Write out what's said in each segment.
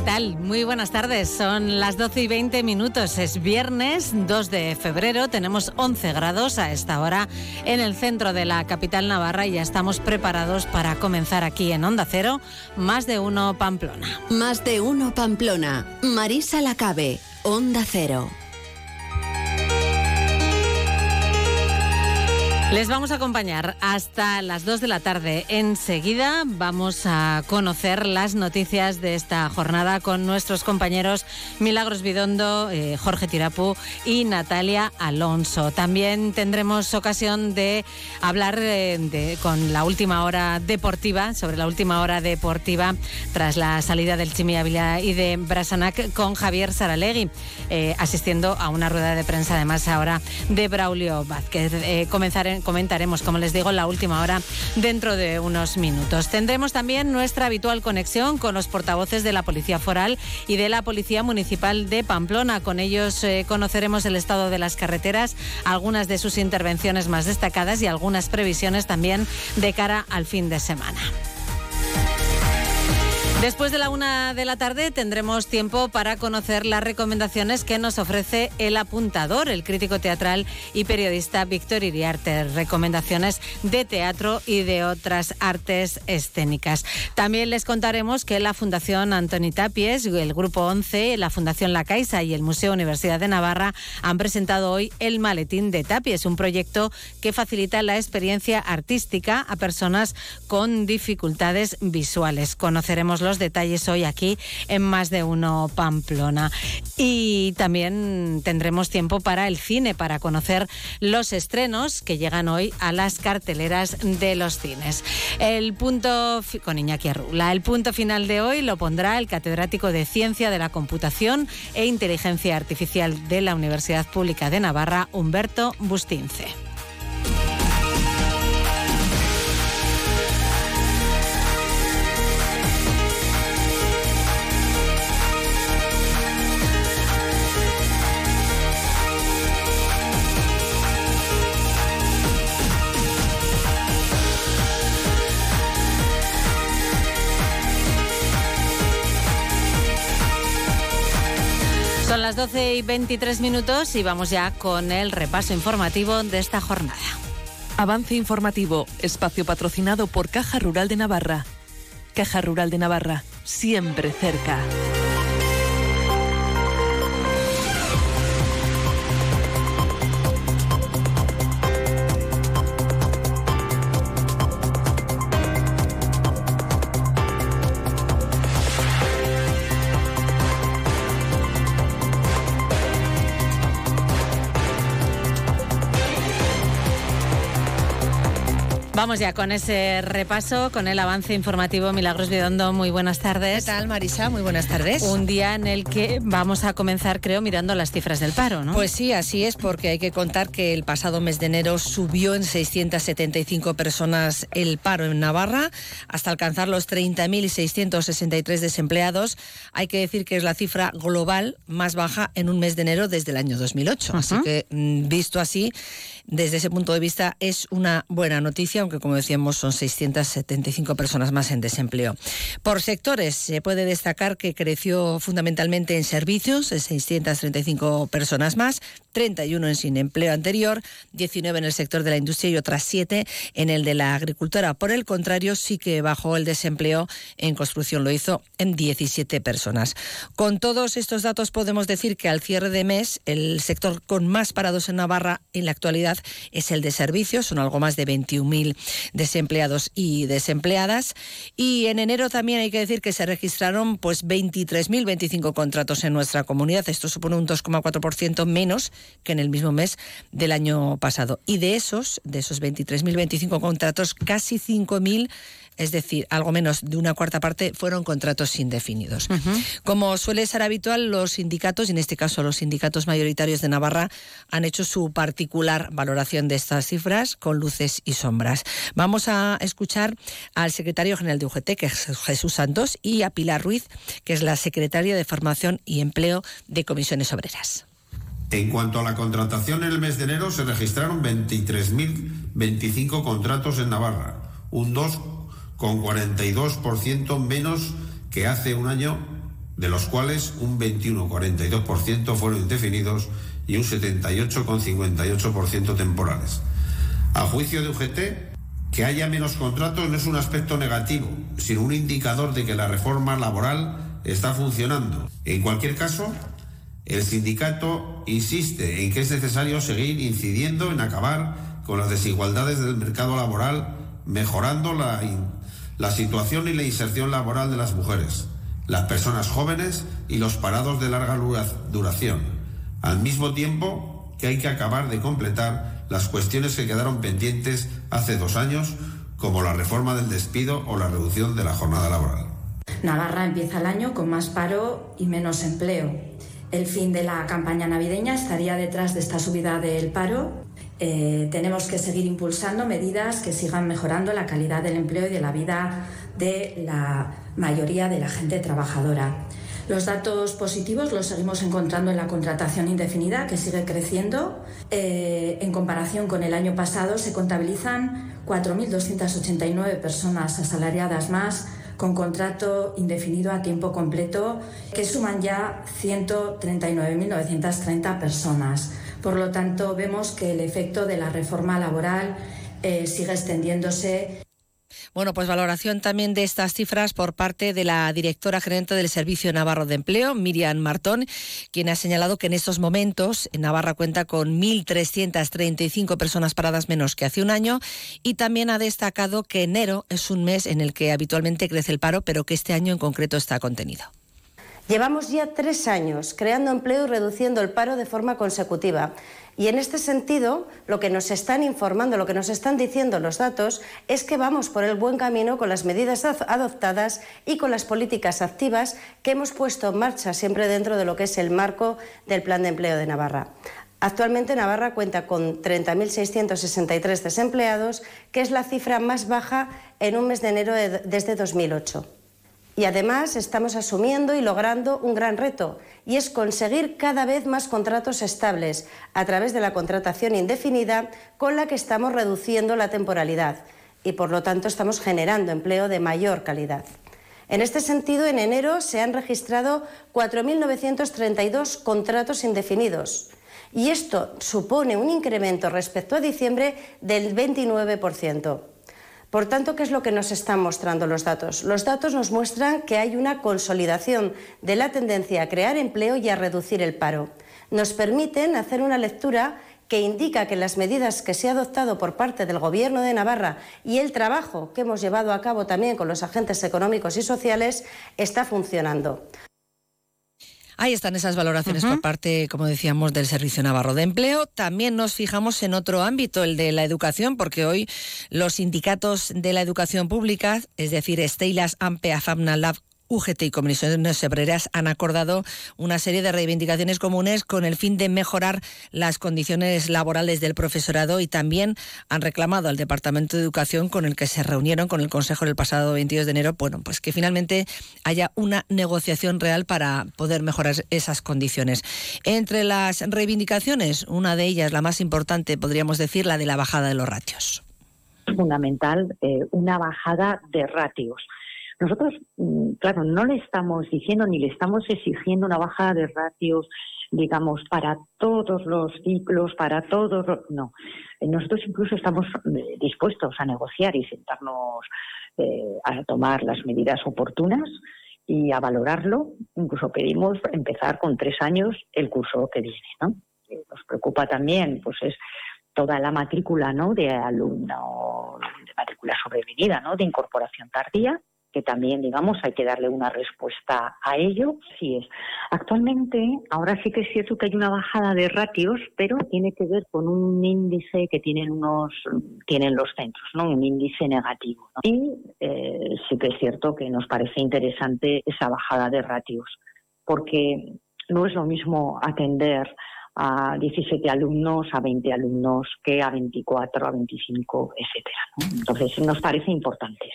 ¿qué tal? Muy buenas tardes. Son las 12 y 20 minutos. Es viernes 2 de febrero. Tenemos 11 grados a esta hora en el centro de la capital navarra y ya estamos preparados para comenzar aquí en Onda Cero, Más de Uno Pamplona. Más de Uno Pamplona. Marisa Lacabe, Onda Cero. Les vamos a acompañar hasta las 2 de la tarde. Enseguida vamos a conocer las noticias de esta jornada con nuestros compañeros Milagros Bidondo, eh, Jorge Tirapu y Natalia Alonso. También tendremos ocasión de hablar eh, con la última hora deportiva, sobre la última hora deportiva tras la salida del Chimi Ávila y de Brasanac con Javier Saralegui, eh, asistiendo a una rueda de prensa además ahora de Braulio Vázquez. comenzar comentaremos, como les digo, la última hora dentro de unos minutos. Tendremos también nuestra habitual conexión con los portavoces de la Policía Foral y de la Policía Municipal de Pamplona. Con ellos eh, conoceremos el estado de las carreteras, algunas de sus intervenciones más destacadas y algunas previsiones también de cara al fin de semana. Después de la una de la tarde tendremos tiempo para conocer las recomendaciones que nos ofrece el apuntador, el crítico teatral y periodista Víctor Iriarte. Recomendaciones de teatro y de otras artes escénicas. También les contaremos que la Fundación Antoni Tapies, el Grupo 11, la Fundación La Caixa y el Museo Universidad de Navarra han presentado hoy el Maletín de Tapies, un proyecto que facilita la experiencia artística a personas con dificultades visuales. Conoceremos los detalles hoy aquí en Más de Uno Pamplona. Y también tendremos tiempo para el cine, para conocer los estrenos que llegan hoy a las carteleras de los cines. El punto, con Iñaki el punto final de hoy lo pondrá el catedrático de Ciencia de la Computación e Inteligencia Artificial de la Universidad Pública de Navarra, Humberto Bustince. Las 12 y 23 minutos y vamos ya con el repaso informativo de esta jornada. Avance informativo, espacio patrocinado por Caja Rural de Navarra. Caja Rural de Navarra, siempre cerca. Vamos ya con ese repaso, con el avance informativo. Milagros Vidondo, muy buenas tardes. ¿Qué tal, Marisa? Muy buenas tardes. Un día en el que vamos a comenzar, creo, mirando las cifras del paro, ¿no? Pues sí, así es, porque hay que contar que el pasado mes de enero subió en 675 personas el paro en Navarra, hasta alcanzar los 30.663 desempleados. Hay que decir que es la cifra global más baja en un mes de enero desde el año 2008. Así que, mm, visto así, desde ese punto de vista es una buena noticia, aunque como decíamos son 675 personas más en desempleo. Por sectores se puede destacar que creció fundamentalmente en servicios, 635 personas más, 31 en sin empleo anterior, 19 en el sector de la industria y otras 7 en el de la agricultura. Por el contrario, sí que bajó el desempleo en construcción, lo hizo en 17 personas. Con todos estos datos podemos decir que al cierre de mes el sector con más parados en Navarra en la actualidad es el de servicios, son algo más de 21.000 desempleados y desempleadas. Y en enero también hay que decir que se registraron pues 23.025 contratos en nuestra comunidad. Esto supone un 2,4% menos que en el mismo mes del año pasado. Y de esos, de esos 23.025 contratos, casi 5.000 es decir, algo menos de una cuarta parte fueron contratos indefinidos. Como suele ser habitual, los sindicatos, y en este caso los sindicatos mayoritarios de Navarra, han hecho su particular valoración de estas cifras con luces y sombras. Vamos a escuchar al secretario general de UGT, que es Jesús Santos, y a Pilar Ruiz, que es la secretaria de Formación y Empleo de Comisiones Obreras. En cuanto a la contratación en el mes de enero, se registraron 23.025 contratos en Navarra, un 2 con 42% menos que hace un año de los cuales un 21,42% fueron indefinidos y un 78,58% temporales. A juicio de UGT, que haya menos contratos no es un aspecto negativo, sino un indicador de que la reforma laboral está funcionando. En cualquier caso, el sindicato insiste en que es necesario seguir incidiendo en acabar con las desigualdades del mercado laboral, mejorando la, situación y la inserción laboral de las mujeres, las personas jóvenes y los parados de larga duración, al mismo tiempo que hay que acabar de completar las cuestiones que quedaron pendientes hace dos años, como la reforma del despido o la reducción de la jornada laboral. Navarra empieza el año con más paro y menos empleo. El fin de la campaña navideña estaría detrás de esta subida del paro. Eh, tenemos que seguir impulsando medidas que sigan mejorando la calidad del empleo y de la vida de la mayoría de la gente trabajadora. Los datos positivos los seguimos encontrando en la contratación indefinida, que sigue creciendo. Eh, en comparación con el año pasado, se contabilizan 4.289 personas asalariadas más con contrato indefinido a tiempo completo, que suman ya 139.930 personas. Por lo tanto, vemos que el efecto de la reforma laboral eh, sigue extendiéndose. Bueno, pues valoración también de estas cifras por parte de la directora gerente del Servicio Navarro de Empleo, Miriam Martón, quien ha señalado que en estos momentos Navarra cuenta con 1.335 personas paradas menos que hace un año y también ha destacado que enero es un mes en el que habitualmente crece el paro, pero que este año en concreto está contenido. Llevamos ya tres años creando empleo y reduciendo el paro de forma consecutiva. Y en este sentido, lo que nos están informando, lo que nos están diciendo los datos, es que vamos por el buen camino con las medidas adoptadas y con las políticas activas que hemos puesto en marcha siempre dentro de lo que es el marco del Plan de Empleo de Navarra. Actualmente Navarra cuenta con 30.663 desempleados, que es la cifra más baja en un mes de enero desde 2008. Y además estamos asumiendo y logrando un gran reto, y es conseguir cada vez más contratos estables a través de la contratación indefinida con la que estamos reduciendo la temporalidad y por lo tanto estamos generando empleo de mayor calidad. En este sentido, en enero se han registrado 4.932 contratos indefinidos y esto supone un incremento respecto a diciembre del 29%. Por tanto, ¿qué es lo que nos están mostrando los datos? Los datos nos muestran que hay una consolidación de la tendencia a crear empleo y a reducir el paro. Nos permiten hacer una lectura que indica que las medidas que se han adoptado por parte del Gobierno de Navarra y el trabajo que hemos llevado a cabo también con los agentes económicos y sociales está funcionando. Ahí están esas valoraciones por parte, como decíamos, del Servicio Navarro de Empleo. También nos fijamos en otro ámbito, el de la educación, porque hoy los sindicatos de la educación pública, es decir, Estelas, AMPE, AFAMNA, Lab UGT y Comisiones Obreras han acordado una serie de reivindicaciones comunes con el fin de mejorar las condiciones laborales del profesorado y también han reclamado al Departamento de Educación con el que se reunieron con el Consejo el pasado 22 de enero, bueno, pues que finalmente haya una negociación real para poder mejorar esas condiciones. Entre las reivindicaciones, una de ellas, la más importante, podríamos decir, la de la bajada de los ratios. Fundamental, eh, una bajada de ratios nosotros, mm, claro, no le estamos diciendo ni le estamos exigiendo una bajada de ratios, digamos, para todos los ciclos, para todos. No, nosotros incluso estamos eh, dispuestos a negociar y sentarnos eh, a tomar las medidas oportunas y a valorarlo. Incluso pedimos empezar con tres años el curso que viene, ¿no? Nos preocupa también, pues es toda la matrícula, ¿no? De alumno, de matrícula sobrevenida, ¿no? De incorporación tardía que también, digamos, hay que darle una respuesta a ello. Sí es. Actualmente, ahora sí que es cierto que hay una bajada de ratios, pero tiene que ver con un índice que tienen unos, tienen los centros, ¿no? Un índice negativo. Y eh, sí que es cierto que nos parece interesante esa bajada de ratios, porque no es lo mismo atender a 17 alumnos, a 20 alumnos, que a 24, a 25, etcétera. Entonces, nos parece importante.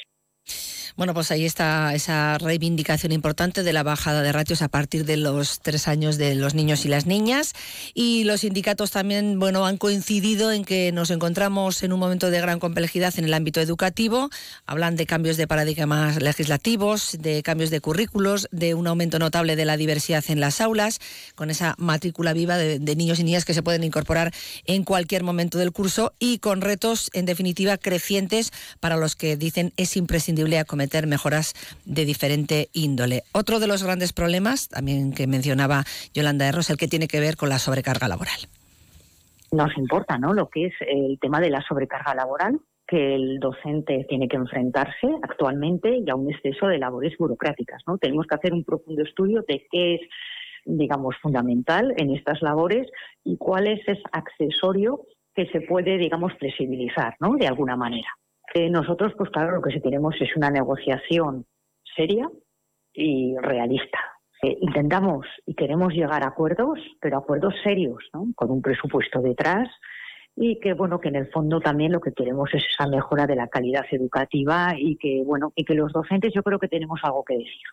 Bueno, pues ahí está esa reivindicación importante de la bajada de ratios a partir de los tres años de los niños y las niñas. Y los sindicatos también, bueno, han coincidido en que nos encontramos en un momento de gran complejidad en el ámbito educativo. Hablan de cambios de paradigmas legislativos, de cambios de currículos, de un aumento notable de la diversidad en las aulas, con esa matrícula viva de, de niños y niñas que se pueden incorporar en cualquier momento del curso y con retos, en definitiva, crecientes para los que dicen es imprescindible acometer mejoras de diferente índole. Otro de los grandes problemas, también que mencionaba Yolanda Erros, el que tiene que ver con la sobrecarga laboral. Nos importa, ¿no? Lo que es el tema de la sobrecarga laboral que el docente tiene que enfrentarse actualmente y a un exceso de labores burocráticas. Tenemos que hacer un profundo estudio de qué es digamos, fundamental en estas labores y cuál es ese accesorio que se puede, digamos, flexibilizar, ¿no? De alguna manera nosotros, pues claro, lo que sí queremos es una negociación seria y realista. intentamos y queremos llegar a acuerdos, pero acuerdos serios, ¿no? con un presupuesto detrás y que bueno que en el fondo también lo que queremos es esa mejora de la calidad educativa y que bueno y que los docentes yo creo que tenemos algo que decir.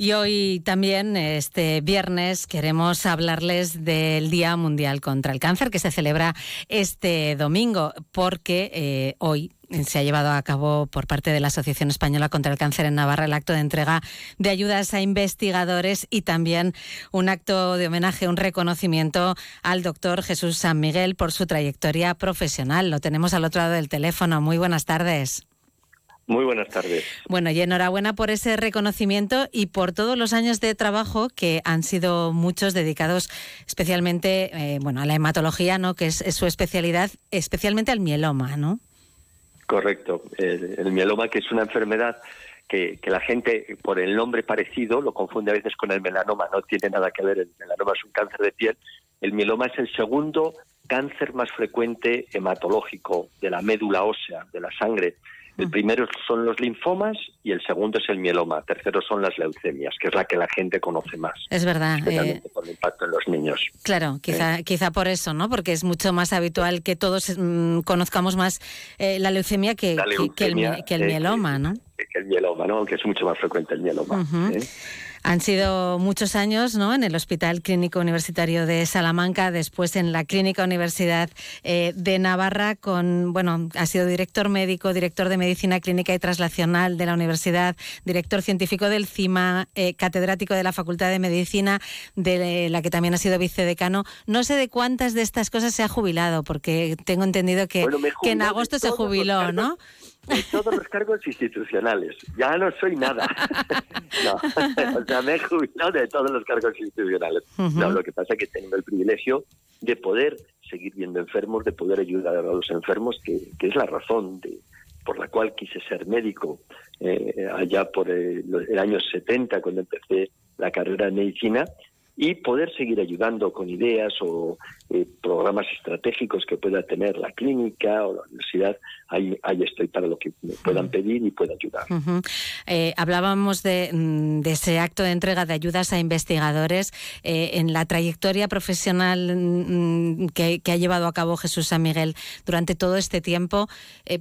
Y hoy también, este viernes, queremos hablarles del Día Mundial contra el Cáncer que se celebra este domingo, porque eh, hoy se ha llevado a cabo por parte de la Asociación Española contra el Cáncer en Navarra el acto de entrega de ayudas a investigadores y también un acto de homenaje, un reconocimiento al doctor Jesús San Miguel por su trayectoria profesional. Lo tenemos al otro lado del teléfono. Muy buenas tardes. Muy buenas tardes. Bueno, y enhorabuena por ese reconocimiento y por todos los años de trabajo que han sido muchos dedicados especialmente eh, bueno, a la hematología, ¿no? que es, su especialidad, especialmente al mieloma, ¿no? Correcto. El, mieloma, que es una enfermedad que, que, la gente, por el nombre parecido, lo confunde a veces con el melanoma. No tiene nada que ver. El melanoma es un cáncer de piel. El mieloma es el segundo cáncer más frecuente hematológico de la médula ósea, de la sangre. El mm. primero son los linfomas y el segundo es el mieloma. Tercero son las leucemias, que es la que la gente conoce más. Es verdad. Eh, por el impacto en los niños. Claro, quizá, quizá por eso, ¿no? Porque es mucho más habitual que todos mm, conozcamos más eh, la leucemia que, que, el, mieloma, ¿no? Que el mieloma, ¿no? Aunque es mucho más frecuente el mieloma. Han sido muchos años ¿no? en el Hospital Clínico Universitario de Salamanca, después en la Clínica Universidad eh, de Navarra, con, bueno, ha sido director médico, director de Medicina Clínica y Translacional de la Universidad, director científico del CIMA, eh, catedrático de la Facultad de Medicina, de la que también ha sido vicedecano. No sé de cuántas de estas cosas se ha jubilado, porque tengo entendido que, que en agosto se jubiló, ¿no? De todos los cargos institucionales. Ya no soy nada. no, o sea, me he jubilado de todos los cargos institucionales. no, lo que pasa es que tengo el privilegio de poder seguir viendo enfermos, de poder ayudar a los enfermos, que, es la razón de, por la cual quise ser médico eh, allá por el, el año 70, cuando empecé la carrera de medicina, y poder seguir ayudando con ideas o eh, programas estratégicos que pueda tener la clínica o la universidad. Ahí, ahí estoy para lo que me puedan pedir y pueda ayudar. Eh, hablábamos mm, de, ese acto de entrega de ayudas a investigadores eh, en la trayectoria profesional mm, que, que, ha llevado a cabo Jesús San Miguel durante todo este tiempo.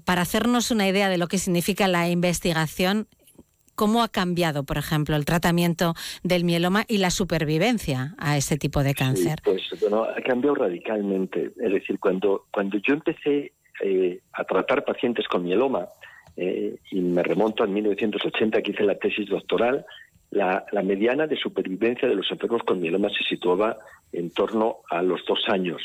para hacernos una idea de lo que significa la investigación, ¿Cómo ha cambiado, por ejemplo, el tratamiento del mieloma y la supervivencia a ese tipo de cáncer? pues bueno, ha cambiado radicalmente. Es decir, cuando, cuando yo empecé eh, a tratar pacientes con mieloma, eh, y me remonto a 1980 que hice la tesis doctoral, la, mediana de supervivencia de los enfermos con mieloma se situaba en torno a los dos años.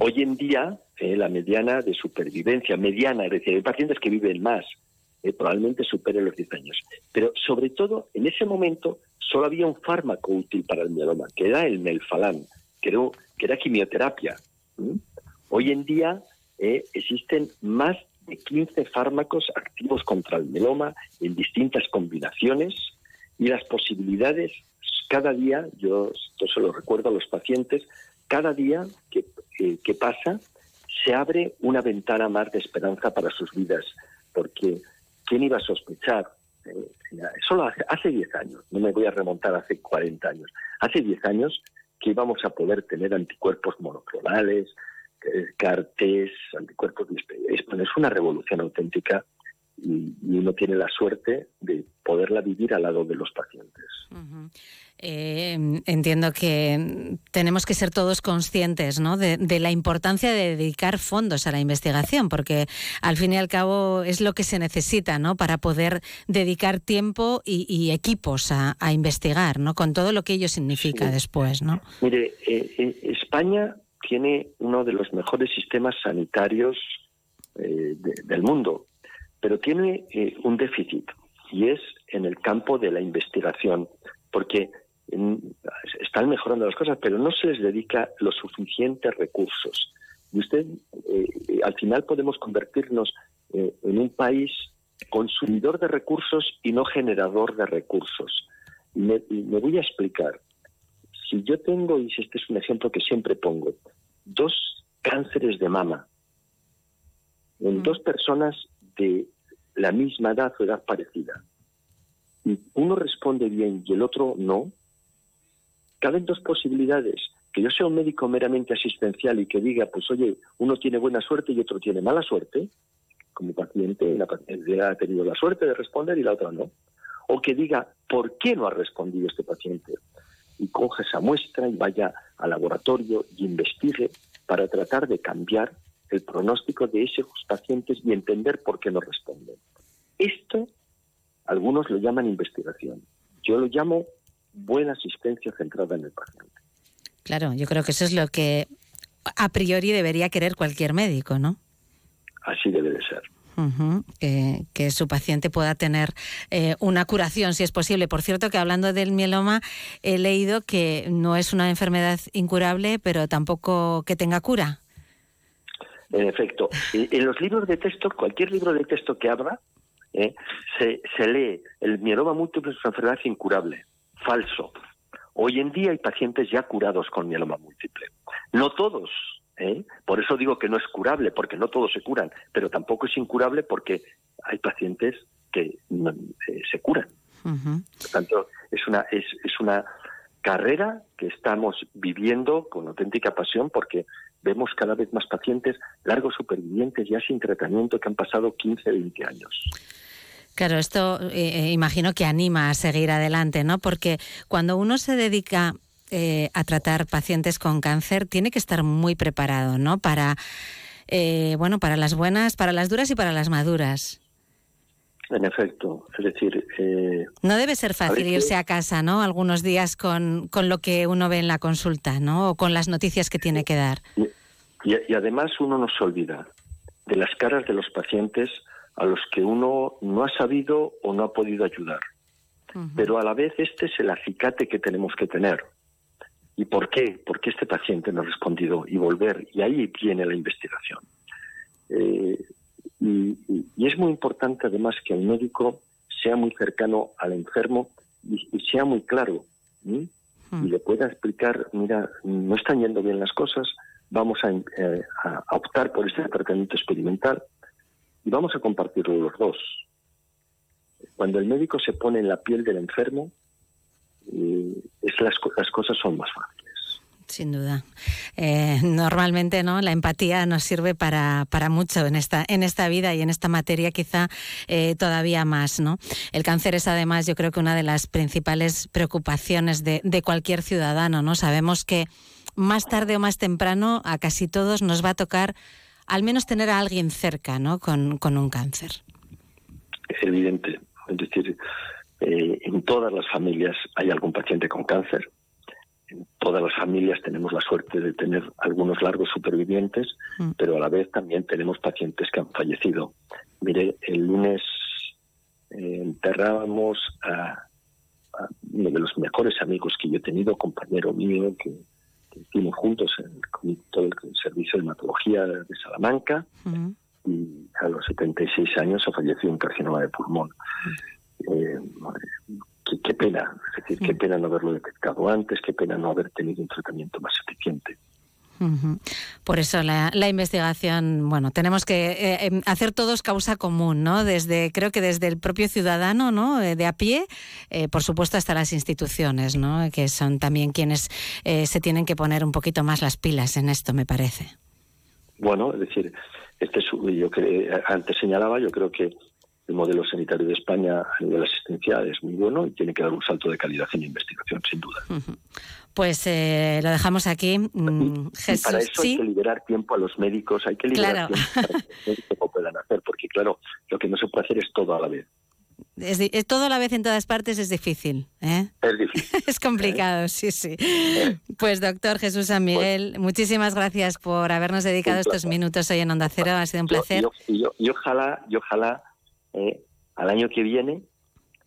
Hoy en día, eh, la mediana de supervivencia, mediana, es decir, hay pacientes que viven más, eh, probablemente supere los 10 años. Pero sobre todo, en ese momento solo había un fármaco útil para el mieloma, que era el melfalán, que era, quimioterapia. Hoy en día eh, existen más de 15 fármacos activos contra el mieloma en distintas combinaciones y las posibilidades cada día, yo esto se lo recuerdo a los pacientes, cada día que, eh, que pasa se abre una ventana más de esperanza para sus vidas, porque ¿quién iba a sospechar? Eh, solo hace 10 años, no me voy a remontar hace 40 años, hace 10 años que íbamos a poder tener anticuerpos monoclonales, eh, CARTES, anticuerpos es una revolución auténtica y, uno tiene la suerte de poderla vivir al lado de los pacientes. Eh, entiendo que tenemos que ser todos conscientes ¿no? de, la importancia de dedicar fondos a la investigación, porque al fin y al cabo es lo que se necesita ¿no? para poder dedicar tiempo y, equipos a, investigar, ¿no? con todo lo que ello significa después. ¿no? Mire, eh, eh, España tiene uno de los mejores sistemas sanitarios del mundo, pero tiene un déficit y es en el campo de la investigación, porque están mejorando las cosas, pero no se les dedica los suficientes recursos. Y usted, eh, al final podemos convertirnos eh, en un país consumidor de recursos y no generador de recursos. Y me, voy a explicar. Si yo tengo, y este es un ejemplo que siempre pongo, dos cánceres de mama en mm. dos personas de la misma edad o edad parecida, y uno responde bien y el otro no, caben dos posibilidades. Que yo sea un médico meramente asistencial y que diga, pues oye, uno tiene buena suerte y otro tiene mala suerte, como paciente, la paciente ha tenido la suerte de responder y la otra no. O que diga, ¿por qué no ha respondido este paciente? Y coja esa muestra y vaya al laboratorio y investigue para tratar de cambiar el pronóstico de esos pacientes y entender por qué no responden. Esto algunos lo llaman investigación. Yo lo llamo buena asistencia centrada en el paciente. Claro, yo creo que eso es lo que a priori debería querer cualquier médico, ¿no? Así debe de ser. que, su paciente pueda tener eh, una curación, si es posible. Por cierto, que hablando del mieloma, he leído que no es una enfermedad incurable, pero tampoco que tenga cura. En efecto, en los libros de texto, cualquier libro de texto que abra, eh, se, se lee el mieloma múltiple es una enfermedad incurable falso. Hoy en día hay pacientes ya curados con mieloma múltiple. No todos, ¿eh? por eso digo que no es curable, porque no todos se curan, pero tampoco es incurable porque hay pacientes que eh, se curan. Por tanto, es una, es, es una carrera que estamos viviendo con auténtica pasión porque vemos cada vez más pacientes largos supervivientes ya sin tratamiento que han pasado 15, 20 años. Claro, esto eh, eh, imagino que anima a seguir adelante, ¿no? Porque cuando uno se dedica eh, a tratar pacientes con cáncer, tiene que estar muy preparado, ¿no? Para, bueno, para las buenas, para las duras y para las maduras. En efecto, es decir... no debe ser fácil irse a casa, ¿no? Algunos días con, con, lo que uno ve en la consulta, ¿no? O con las noticias que tiene que dar. Y, y además uno no se olvida de las caras de los pacientes a los que uno no ha sabido o no ha podido ayudar. Pero a la vez este es el acicate que tenemos que tener. ¿Y por qué? Porque este paciente no ha respondido y volver. Y ahí viene la investigación. Eh, y, es muy importante además que el médico sea muy cercano al enfermo y, sea muy claro. Y le pueda explicar, mira, no están yendo bien las cosas, vamos a, eh, a optar por este tratamiento experimental y vamos a compartirlo los dos. Cuando el médico se pone en la piel del enfermo, eh, es las, las cosas son más fáciles. Sin duda. Eh, normalmente no, la empatía nos sirve para, para, mucho en esta, en esta vida y en esta materia quizá eh, todavía más. ¿no? El cáncer es además yo creo que una de las principales preocupaciones de, de cualquier ciudadano. ¿no? Sabemos que más tarde o más temprano a casi todos nos va a tocar al menos tener a alguien cerca, ¿no? Con, un cáncer. Es evidente. Es decir, eh, en todas las familias hay algún paciente con cáncer. En todas las familias tenemos la suerte de tener algunos largos supervivientes, mm. pero a la vez también tenemos pacientes que han fallecido. Mire, el lunes eh, enterrábamos a, uno de los mejores amigos que yo he tenido, compañero mío, que hicimos juntos en todo el servicio de hematología de Salamanca y a los 76 años ha fallecido un carcinoma de pulmón. Eh, qué, pena, es decir, qué pena no haberlo detectado antes, qué pena no haber tenido un tratamiento más eficiente. Por eso la, investigación, bueno, tenemos que eh, em, hacer todos causa común, ¿no? Desde, creo que desde el propio ciudadano, ¿no? Eh, de a pie, eh, por supuesto hasta las instituciones, ¿no? Que son también quienes se tienen que poner un poquito más las pilas en esto, me parece. Bueno, es decir, este yo que antes señalaba, yo creo que el modelo sanitario de España a nivel asistencial es muy bueno y tiene que dar un salto de calidad en la investigación, sin duda. Pues eh, lo dejamos aquí. Mm, y, para eso hay que liberar tiempo a los médicos, hay que liberar tiempo para que los médicos puedan hacer, porque claro, lo que no se puede hacer es todo a la vez. Es, todo a la vez en todas partes es difícil. ¿eh? Es difícil. es complicado, sí, sí. Pues doctor Jesús San Miguel, pues muchísimas gracias por habernos dedicado estos minutos hoy en Onda Cero. Ha sido un placer. y ojalá, y ojalá eh, al año que viene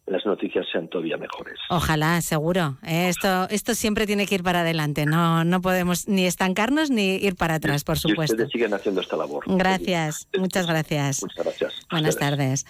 las noticias sean todavía mejores. Ojalá, seguro. Eh, esto, esto siempre tiene que ir para adelante. No, no podemos ni estancarnos ni ir para atrás, por supuesto. Y ustedes siguen haciendo esta labor. Gracias, muchas gracias. Muchas gracias. Buenas tardes.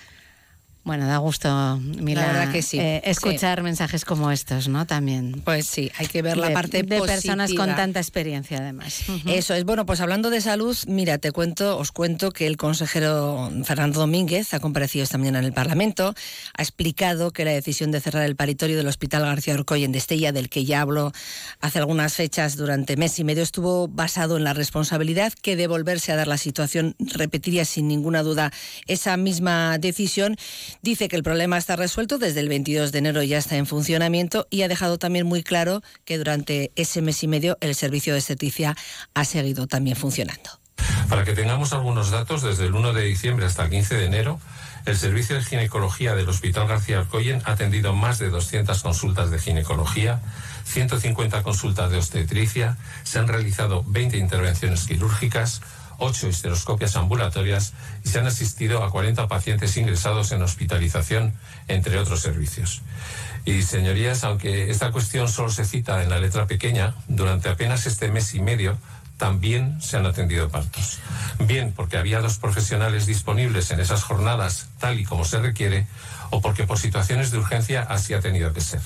Bueno, da gusto, Mila, que sí. Eh, escuchar mensajes como estos, ¿no? También. Pues sí, hay que ver la parte de personas con tanta experiencia, además. Eso es. Bueno, pues hablando de salud, mira, te cuento, os cuento que el consejero Fernando Domínguez ha comparecido esta mañana en el Parlamento, ha explicado que la decisión de cerrar el paritorio del Hospital García Orcoy en Destella, del que ya hablo hace algunas fechas durante mes y medio, estuvo basado en la responsabilidad que de volverse a dar la situación repetiría sin ninguna duda esa misma decisión Dice que el problema está resuelto, desde el 22 de enero ya está en funcionamiento y ha dejado también muy claro que durante ese mes y medio el servicio de obstetricia ha seguido también funcionando. Para que tengamos algunos datos, desde el 1 de diciembre hasta el 15 de enero, el servicio de ginecología del Hospital García Alcoyen ha atendido más de 200 consultas de ginecología, 150 consultas de obstetricia, se han realizado 20 intervenciones quirúrgicas, ocho histeroscopias ambulatorias y se han asistido a 40 pacientes ingresados en hospitalización, entre otros servicios. Y señorías, aunque esta cuestión solo se cita en la letra pequeña, durante apenas este mes y medio también se han atendido partos. Bien porque había dos profesionales disponibles en esas jornadas tal y como se requiere, o porque por situaciones de urgencia así ha tenido que ser.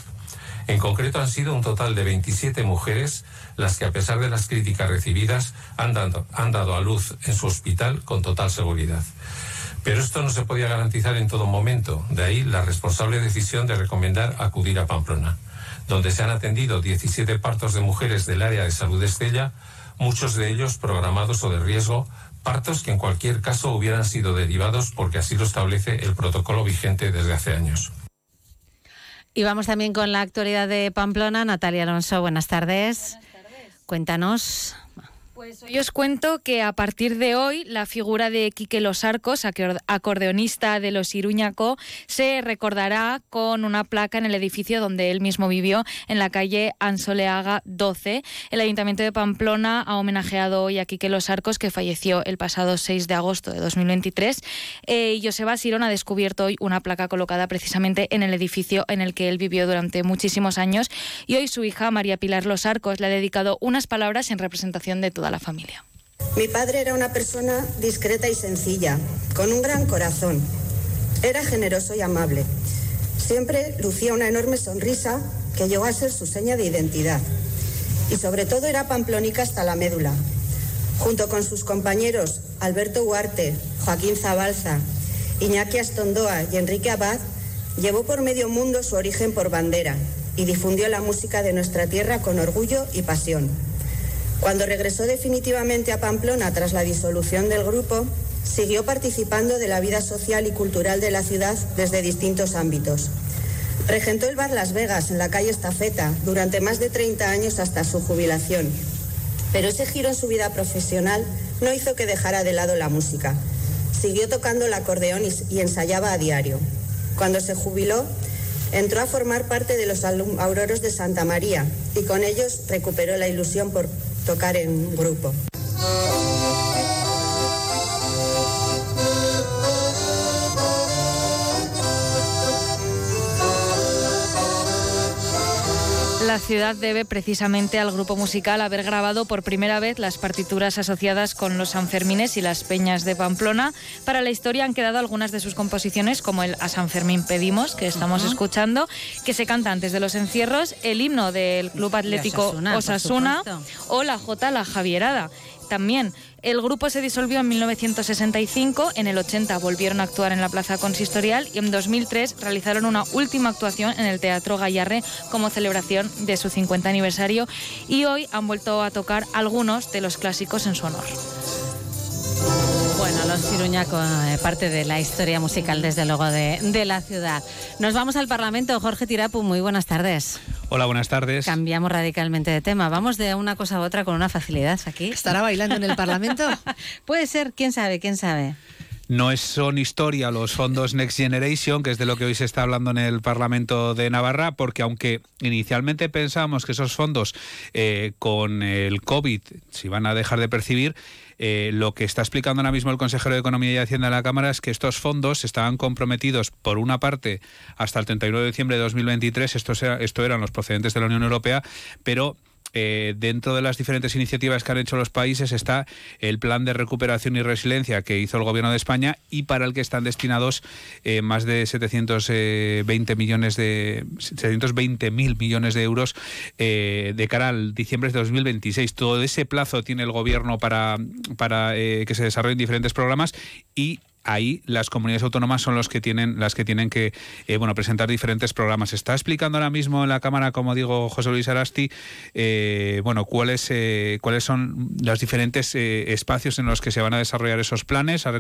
En concreto han sido un total de 27 mujeres las que a pesar de las críticas recibidas han dado, han dado a luz en su hospital con total seguridad. Pero esto no se podía garantizar en todo momento, de ahí la responsable decisión de recomendar acudir a Pamplona, donde se han atendido 17 partos de mujeres del área de salud de Estella, muchos de ellos programados o de riesgo, partos que en cualquier caso hubieran sido derivados porque así lo establece el protocolo vigente desde hace años. Y vamos también con la actualidad de Pamplona. Natalia Alonso, buenas tardes. Buenas tardes. Cuéntanos. Pues hoy os cuento que a partir de hoy la figura de Quique Los Arcos, acordeonista de los Iruñaco, se recordará con una placa en el edificio donde él mismo vivió, en la calle Ansoleaga 12. El Ayuntamiento de Pamplona ha homenajeado hoy a Quique Los Arcos, que falleció el pasado 6 de agosto de 2023. Eh, y Joseba Sirón ha descubierto hoy una placa colocada precisamente en el edificio en el que él vivió durante muchísimos años. Y hoy su hija, María Pilar Los Arcos, le ha dedicado unas palabras en representación de toda la familia. Mi padre era una persona discreta y sencilla, con un gran corazón. Era generoso y amable. Siempre lucía una enorme sonrisa que llegó a ser su seña de identidad. Y sobre todo era pamplónica hasta la médula. Junto con sus compañeros Alberto Huarte, Joaquín Zabalza, Iñaki Astondoa y Enrique Abad, llevó por medio mundo su origen por bandera y difundió la música de nuestra tierra con orgullo y pasión. Cuando regresó definitivamente a Pamplona tras la disolución del grupo, siguió participando de la vida social y cultural de la ciudad desde distintos ámbitos. Regentó el bar Las Vegas en la calle Estafeta durante más de 30 años hasta su jubilación. Pero ese giro en su vida profesional no hizo que dejara de lado la música. Siguió tocando el acordeón y, ensayaba a diario. Cuando se jubiló, entró a formar parte de los Auroros de Santa María y con ellos recuperó la ilusión por tocar en grupo. La ciudad debe precisamente al grupo musical haber grabado por primera vez las partituras asociadas con los Sanfermines y las Peñas de Pamplona. Para la historia han quedado algunas de sus composiciones, como el A San Fermín Pedimos, que estamos escuchando, que se canta antes de los encierros, el himno del Club Atlético Osasuna, o la Jota La Javierada. También el grupo se disolvió en 1965, en el 80 volvieron a actuar en la Plaza Consistorial y en 2003 realizaron una última actuación en el Teatro Gallarre como celebración de su 50 aniversario y hoy han vuelto a tocar algunos de los clásicos en su honor. Bueno, Carlos Iruñaco, eh, parte de la historia musical, desde luego, de, de, la ciudad. Nos vamos al Parlamento. Jorge Tirapu, muy buenas tardes. Hola, buenas tardes. Cambiamos radicalmente de tema. Vamos de una cosa a otra con una facilidad aquí. ¿Estará bailando en el Parlamento? Puede ser, quién sabe, quién sabe. No son historia los fondos Next Generation, que es de lo que hoy se está hablando en el Parlamento de Navarra, porque aunque inicialmente pensábamos que esos fondos eh, con el COVID se iban a dejar de percibir, eh, lo que está explicando ahora mismo el consejero de Economía y Hacienda de la Cámara es que estos fondos estaban comprometidos, por una parte, hasta el 31 de diciembre de 2023, esto, esto eran los procedentes de la Unión Europea, pero eh, dentro de las diferentes iniciativas que han hecho los países está el plan de recuperación y resiliencia que hizo el gobierno de España y para el que están destinados eh, más de 720 millones de 720 mil millones de euros eh, de cara al diciembre de 2026. Todo ese plazo tiene el gobierno para para que se desarrollen diferentes programas y ahí las comunidades autónomas son los que tienen las que tienen que eh, bueno presentar diferentes programas. Está explicando ahora mismo en la cámara como digo José Luis Arasti eh, bueno cuáles eh, cuáles son los diferentes espacios en los que se van a desarrollar esos planes ha,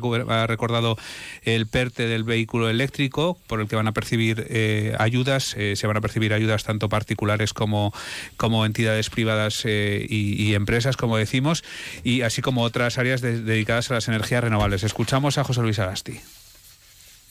recordado el PERTE del vehículo eléctrico por el que van a percibir ayudas se van a percibir ayudas tanto particulares como como entidades privadas y, empresas como decimos y así como otras áreas dedicadas a las energías renovables. Escuchamos a José Luis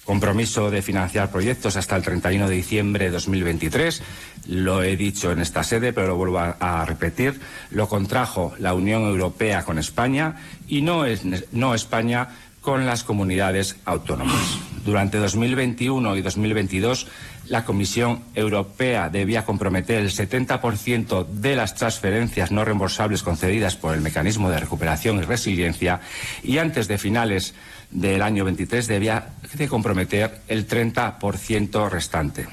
Compromiso de financiar proyectos hasta el 31 de diciembre de 2023. Lo he dicho en esta sede, pero lo vuelvo a, repetir. Lo contrajo la Unión Europea con España y no, es, no España con las comunidades autónomas. Durante 2021 y 2022, la Comisión Europea debía comprometer el 70% de las transferencias no reembolsables concedidas por el Mecanismo de Recuperación y Resiliencia y antes de finales del año 23 debía de comprometer el 30% restante.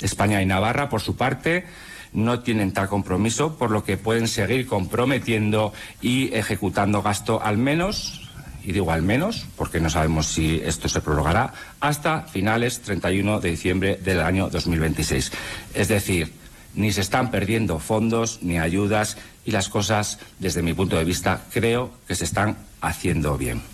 España y Navarra, por su parte, no tienen tal compromiso, por lo que pueden seguir comprometiendo y ejecutando gasto al menos, y digo al menos, porque no sabemos si esto se prorrogará, hasta finales 31 de diciembre del año 2026. Es decir, ni se están perdiendo fondos ni ayudas y las cosas, desde mi punto de vista, creo que se están haciendo bien.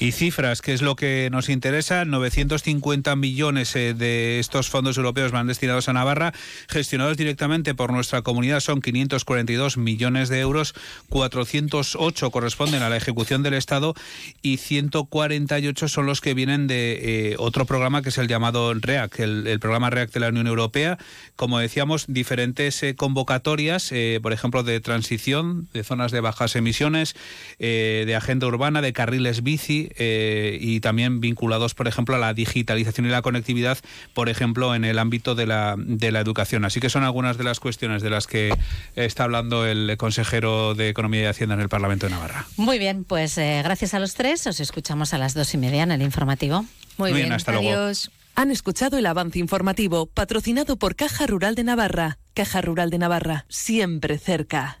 Y cifras, que es lo que nos interesa, 950 millones eh, de estos fondos europeos van destinados a Navarra, gestionados directamente por nuestra comunidad son 542 millones de euros, 408 corresponden a la ejecución del Estado y 148 son los que vienen de eh, otro programa que es el llamado REAC, el, programa REAC de la Unión Europea. Como decíamos, diferentes eh, convocatorias, por ejemplo, de transición, de zonas de bajas emisiones, de agenda urbana, de carriles bici, eh, y también vinculados, por ejemplo, a la digitalización y la conectividad, por ejemplo, en el ámbito de la, de la educación. Así que son algunas de las cuestiones de las que está hablando el consejero de Economía y Hacienda en el Parlamento de Navarra. Muy bien, pues eh, gracias a los tres. Os escuchamos a las dos y media en el informativo. Muy, bien, hasta Adiós. luego. Han escuchado el avance informativo patrocinado por Caja Rural de Navarra. Caja Rural de Navarra, siempre cerca.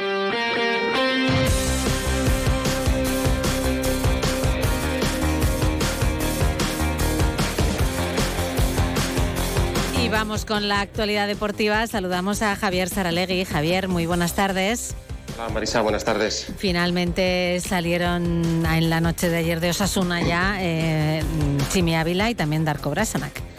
vamos con la actualidad deportiva. Saludamos a Javier Saralegui. Javier, muy buenas tardes. Hola Marisa, buenas tardes. Finalmente salieron en la noche de ayer de Osasuna ya eh, Chimi Ávila y también Darko Brasanac.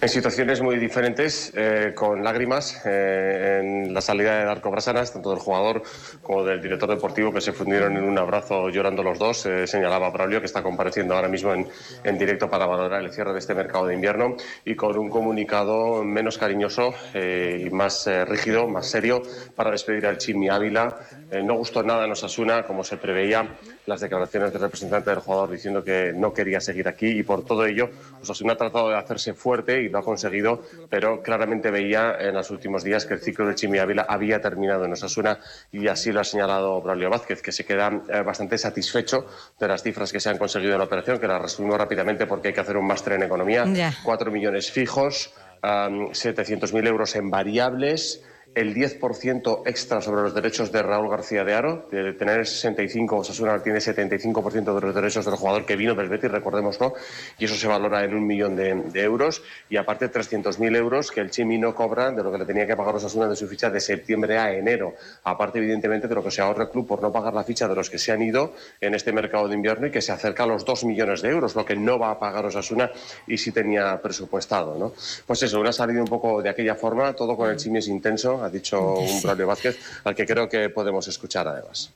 En situaciones muy diferentes, eh, con lágrimas eh, en la salida de Darko Brasanas, tanto del jugador como del director deportivo, que se fundieron en un abrazo llorando los dos. Eh, señalaba Braulio, que está compareciendo ahora mismo en, en, directo para valorar el cierre de este mercado de invierno, y con un comunicado menos cariñoso y más rígido, más serio, para despedir al Chimi Ávila. no gustó nada en Osasuna, como se preveía las declaraciones del representante del jugador diciendo que no quería seguir aquí y por todo ello Osasuna ha tratado de hacerse fuerte y lo ha conseguido, pero claramente veía en los últimos días que el ciclo de Chimi Ávila había terminado. En Osasuna y así lo ha señalado Braulio Vázquez, que se queda eh, bastante satisfecho de las cifras que se han conseguido en la operación, que las resumimos rápidamente porque hay que hacer un máster en economía, cuatro millones fijos, 700.000 euros en variables el 10% extra sobre los derechos de Raúl García de Aro, de tener 65, Osasuna tiene 75% de los derechos del jugador que vino del Betis, recordémoslo, y eso se valora en un millón de, euros, y aparte 300.000 euros que el Chimi no cobra de lo que le tenía que pagar Osasuna de su ficha de septiembre a enero, aparte evidentemente de lo que se ahorra el club por no pagar la ficha de los que se han ido en este mercado de invierno y que se acerca a los 2 millones de euros, lo que no va a pagar Osasuna y sí tenía presupuestado. ¿no? Pues eso, una salida un poco de aquella forma, todo con el Chimi es intenso, ha dicho un Braulio Vázquez, al que creo que podemos escuchar además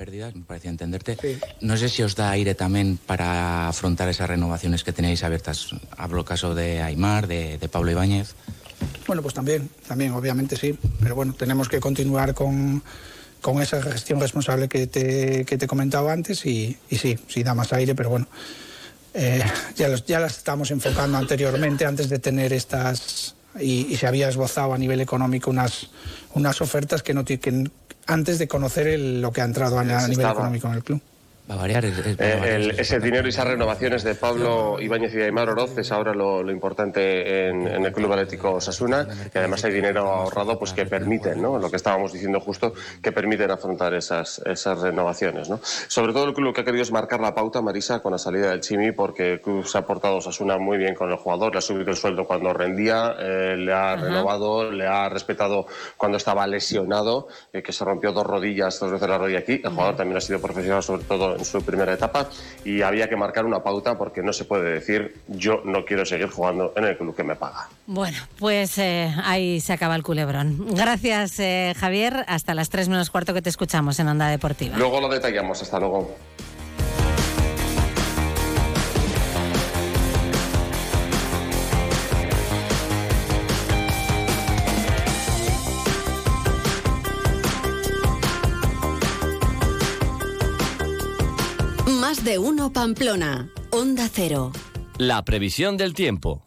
pérdidas, me parecía entenderte. No sé si os da aire también para afrontar esas renovaciones que tenéis abiertas. Hablo caso de Aymar, de, Pablo Ibáñez. Bueno, pues también, también, obviamente sí. Pero bueno, tenemos que continuar con, con esa gestión responsable que te, que te comentaba antes y, y sí, sí da más aire, pero bueno. Eh, ya, los, ya las estamos enfocando anteriormente, antes de tener estas, y, se había esbozado a nivel económico unas, unas ofertas que, no, que antes de conocer lo que ha entrado a, nivel económico en el club va a variar. Eh, ese dinero y esas renovaciones de Pablo Ibáñez y Aymar Oroz es ahora lo, importante en, el Club Atlético Sasuna y además hay dinero ahorrado pues que permiten, ¿no? lo que estábamos diciendo justo, que permiten afrontar esas, esas renovaciones. ¿no? Sobre todo el club que ha querido es marcar la pauta, Marisa, con la salida del Chimi, porque el club se ha portado Sasuna muy bien con el jugador, le ha subido el sueldo cuando rendía, eh, le ha renovado, le ha respetado cuando estaba lesionado, eh, que se rompió dos rodillas, dos veces la rodilla aquí. El jugador también ha sido profesional, sobre todo en su primera etapa y había que marcar una pauta porque no se puede decir yo no quiero seguir jugando en el club que me paga. Bueno, pues eh, ahí se acaba el culebrón. Gracias, eh, Javier. Hasta las 3 menos cuarto que te escuchamos en Onda Deportiva. Luego lo detallamos. Hasta luego. De uno Pamplona, Onda Cero. La previsión del tiempo.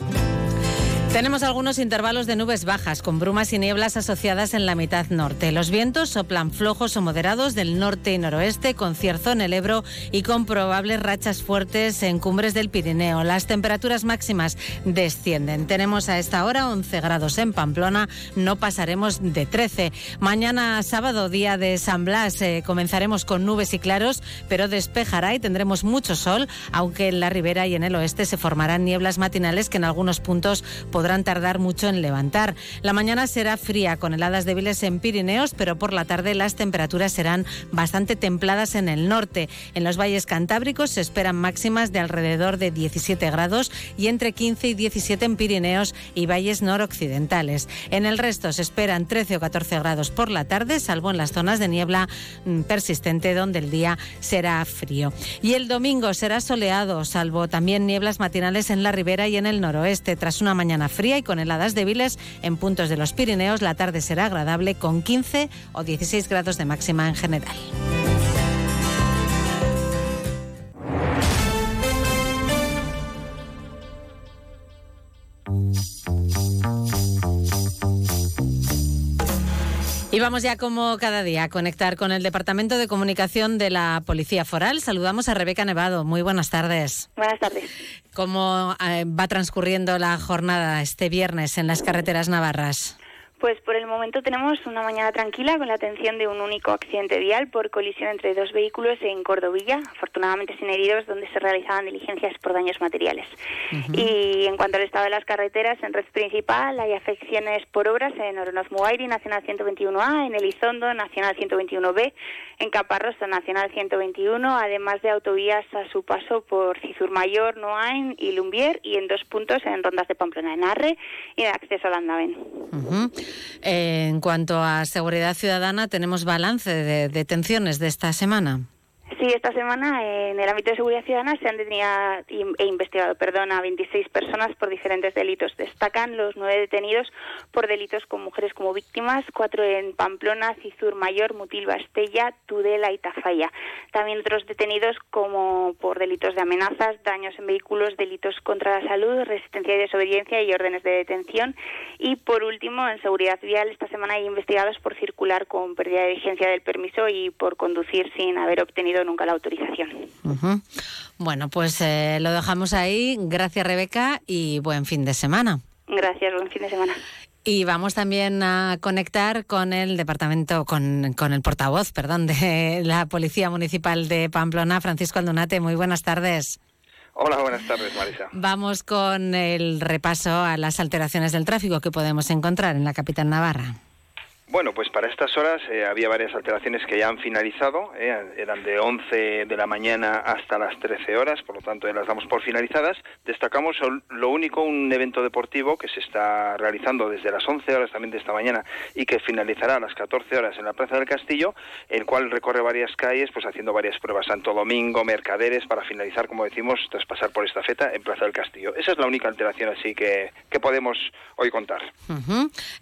Tenemos algunos intervalos de nubes bajas con brumas y nieblas asociadas en la mitad norte. Los vientos soplan flojos o moderados del norte y noroeste con cierzo en el Ebro y con probables rachas fuertes en cumbres del Pirineo. Las temperaturas máximas descienden. Tenemos a esta hora 11 grados en Pamplona, no pasaremos de 13. Mañana sábado, día de San Blas, eh, comenzaremos con nubes y claros, pero despejará y tendremos mucho sol, aunque en la ribera y en el oeste se formarán nieblas matinales que en algunos puntos podrán podrán tardar mucho en levantar. La mañana será fría con heladas débiles en Pirineos, pero por la tarde las temperaturas serán bastante templadas en el norte. En los valles cantábricos se esperan máximas de alrededor de 17 grados y entre 15 y 17 en Pirineos y valles noroccidentales. En el resto se esperan 13 o 14 grados por la tarde, salvo en las zonas de niebla mm, persistente donde el día será frío. Y el domingo será soleado, salvo también nieblas matinales en la ribera y en el noroeste, tras una mañana fría y con heladas débiles en puntos de los Pirineos. La tarde será agradable con 15 o 16 grados de máxima en general. Y vamos ya como cada día a conectar con el Departamento de Comunicación de la Policía Foral. Saludamos a Rebeca Nevado. Muy buenas tardes. Buenas tardes. ¿Cómo eh, va transcurriendo la jornada este viernes en las carreteras navarras? Pues por el momento tenemos una mañana tranquila con la atención de un único accidente vial por colisión entre dos vehículos en Cordovilla, afortunadamente sin heridos, donde se realizaban diligencias por daños materiales. Y en cuanto al estado de las carreteras, en red principal hay afecciones por obras en Oronoz Muairi, Nacional 121A, en Elizondo, Nacional 121B, en Caparroso, Nacional 121, además de autovías a su paso por Cizur-Mayor, Noain y Lumbier, y en dos puntos en Rondas de Pamplona, en Arre y en acceso a Landaven. En cuanto a seguridad ciudadana, ¿tenemos balance de detenciones de esta semana? Sí, esta semana en el ámbito de seguridad ciudadana se han detenido e investigado perdón, a 26 personas por diferentes delitos. Destacan los nueve detenidos por delitos con mujeres como víctimas, cuatro en Pamplona, Cizur Mayor, Mutilva, Estella, Tudela y Tafalla. También otros detenidos como por delitos de amenazas, daños en vehículos, delitos contra la salud, resistencia y desobediencia y órdenes de detención. Y por último, en seguridad vial, esta semana hay investigados por circular con pérdida de vigencia del permiso y por conducir sin haber obtenido nunca la autorización. Bueno, pues eh, lo dejamos ahí. Gracias, Rebeca, y buen fin de semana. Gracias, buen fin de semana. Y vamos también a conectar con el departamento, con, con el portavoz, perdón, de la Policía Municipal de Pamplona, Francisco Aldunate. Muy buenas tardes. Hola, buenas tardes, Marisa. Vamos con el repaso a las alteraciones del tráfico que podemos encontrar en la capital navarra. Bueno, pues para estas horas eh, había varias alteraciones que ya han finalizado, eh, eran de 11 de la mañana hasta las 13 horas, por lo tanto las damos por finalizadas. Destacamos lo único, un evento deportivo que se está realizando desde las 11 horas también de esta mañana y que finalizará a las 14 horas en la Plaza del Castillo, el cual recorre varias calles, pues haciendo varias pruebas, Santo Domingo, Mercaderes, para finalizar, como decimos, tras pasar por esta feta en Plaza del Castillo. Esa es la única alteración así que, que podemos hoy contar.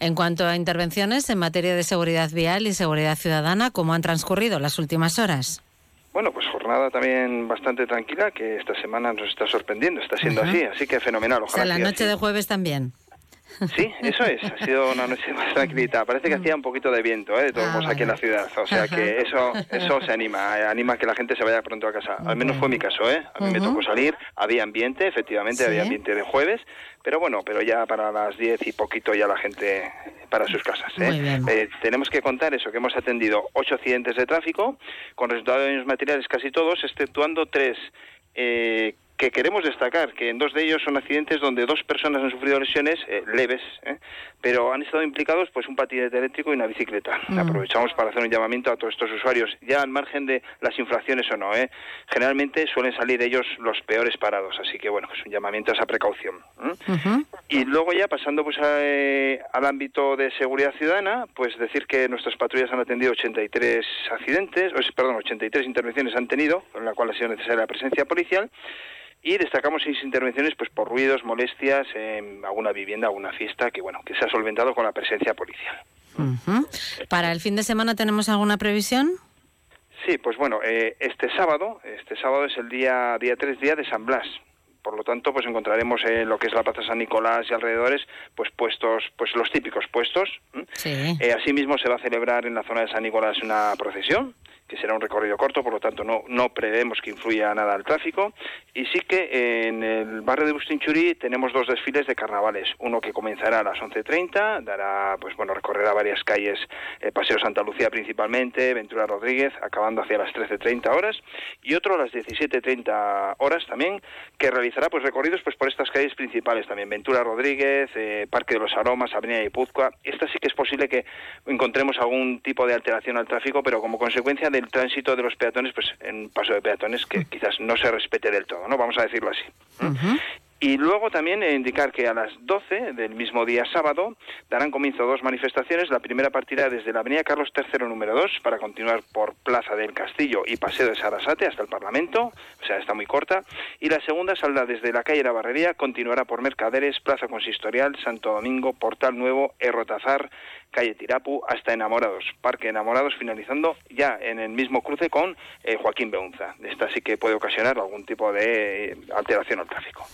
En cuanto a intervenciones en materia de seguridad vial y seguridad ciudadana, ¿cómo han transcurrido las últimas horas? Bueno, pues jornada también bastante tranquila, que esta semana nos está sorprendiendo, está siendo así, así que fenomenal. Ojalá o sea, la noche de jueves también. Sí, eso es. Ha sido una noche más tranquilita. Parece que hacía un poquito de viento, ¿eh? de todos ah, aquí en la ciudad. O sea que eso, eso se anima, eh, anima a que la gente se vaya pronto a casa. Al menos fue mi caso, ¿eh? A mí me tocó salir, había ambiente, efectivamente, había ambiente de jueves, pero bueno, pero ya para las 10 y poquito ya la gente para sus casas. ¿eh? Eh, tenemos que contar eso, que hemos atendido ocho accidentes de tráfico, con resultados de daños materiales casi todos, exceptuando tres eh, que queremos destacar, que en dos de ellos son accidentes donde dos personas han sufrido lesiones eh, leves, ¿eh? pero han estado implicados pues un patinete eléctrico y una bicicleta. Mm. Aprovechamos para hacer un llamamiento a todos estos usuarios, ya al margen de las infracciones o no. ¿eh? Generalmente suelen salir ellos los peores parados, así que bueno, es un llamamiento a esa precaución. Y luego ya pasando pues al ámbito de seguridad ciudadana, pues decir que nuestras patrullas han atendido 83 accidentes, perdón, 83 intervenciones han tenido, en la cual ha sido necesaria la presencia policial y destacamos seis intervenciones pues por ruidos, molestias en alguna vivienda, alguna fiesta que bueno que se ha solventado con la presencia policial. Para el fin de semana tenemos alguna previsión. Sí, pues bueno, eh, este sábado, este sábado es el día día 3, día de San Blas. Por lo tanto, pues encontraremos en lo que es la Plaza San Nicolás y alrededores, pues puestos, pues los típicos puestos. Sí. Eh, asimismo, se va a celebrar en la zona de San Nicolás una procesión que será un recorrido corto, por lo tanto no, no prevemos que influya nada al tráfico. Y sí que en el barrio de Bustinchurí tenemos dos desfiles de carnavales. Uno que comenzará a las 11.30, dará, pues bueno, recorrerá varias calles, eh, Paseo Santa Lucía principalmente, Ventura Rodríguez, acabando hacia las 13.30 horas. Y otro a las 17.30 horas también, que realizará pues recorridos pues por estas calles principales también, Ventura Rodríguez, eh, Parque de los Aromas, Avenida de Ipuzcoa. Esta sí que es posible que encontremos algún tipo de alteración al tráfico, pero como consecuencia de el tránsito de los peatones, pues en paso de peatones que quizás no se respete del todo, ¿no? Vamos a decirlo así. Y luego también indicar que a las 12 del mismo día sábado darán comienzo dos manifestaciones. La primera partirá desde la Avenida Carlos III número 2 para continuar por Plaza del Castillo y Paseo de Sarasate hasta el Parlamento, o sea, está muy corta. Y la segunda saldrá desde la calle La Barrería, continuará por Mercaderes, Plaza Consistorial, Santo Domingo, Portal Nuevo, Errotazar, calle Tirapu hasta Enamorados, Parque Enamorados, finalizando ya en el mismo cruce con eh, Joaquín Beunza. Esta sí que puede ocasionar algún tipo de alteración al tráfico.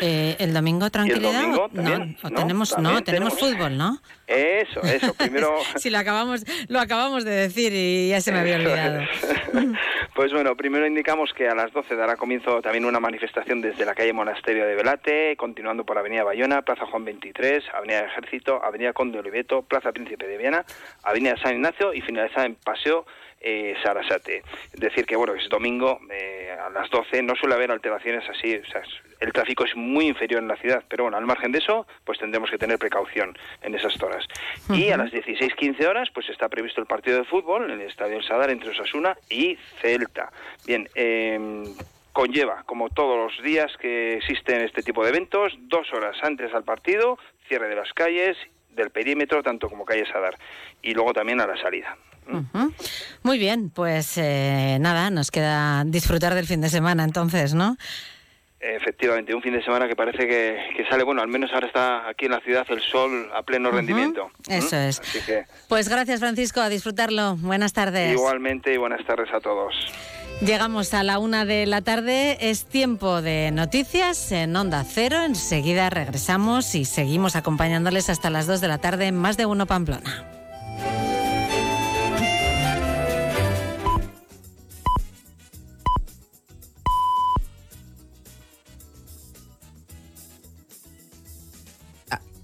Eh, el domingo tranquilidad. no, tenemos, no, tenemos, fútbol, ¿no? Eso, eso. Primero. sí, lo acabamos, lo acabamos de decir y ya se me había olvidado. pues bueno, primero indicamos que a las 12 dará comienzo también una manifestación desde la calle Monasterio de Velate, continuando por Avenida Bayona, Plaza Juan 23, Avenida Ejército, Avenida Conde Oliveto, Plaza Príncipe de Viana, Avenida San Ignacio y finalizada en Paseo eh, Sarasate. Decir que, bueno, es domingo eh, a las 12, no suele haber alteraciones así, o sea, el tráfico es muy inferior en la ciudad, pero bueno, al margen de eso, pues tendremos que tener precaución en esas horas. Y a las 16-15 horas, pues está previsto el partido de fútbol en el Estadio El Sadar entre Osasuna y Celta. Bien, eh, conlleva, como todos los días que existen este tipo de eventos, dos horas antes al partido, cierre de las calles, del perímetro, tanto como calle Sadar, y luego también a la salida. Muy bien, pues eh, nada, nos queda disfrutar del fin de semana entonces, ¿no? Efectivamente, un fin de semana que parece que, sale, bueno, al menos ahora está aquí en la ciudad el sol a pleno rendimiento. Eso es. Pues gracias Francisco, a disfrutarlo. Buenas tardes. Igualmente y buenas tardes a todos. Llegamos a la una de la tarde, es tiempo de noticias en Onda Cero. Enseguida regresamos y seguimos acompañándoles hasta las dos de la tarde en Más de Uno Pamplona.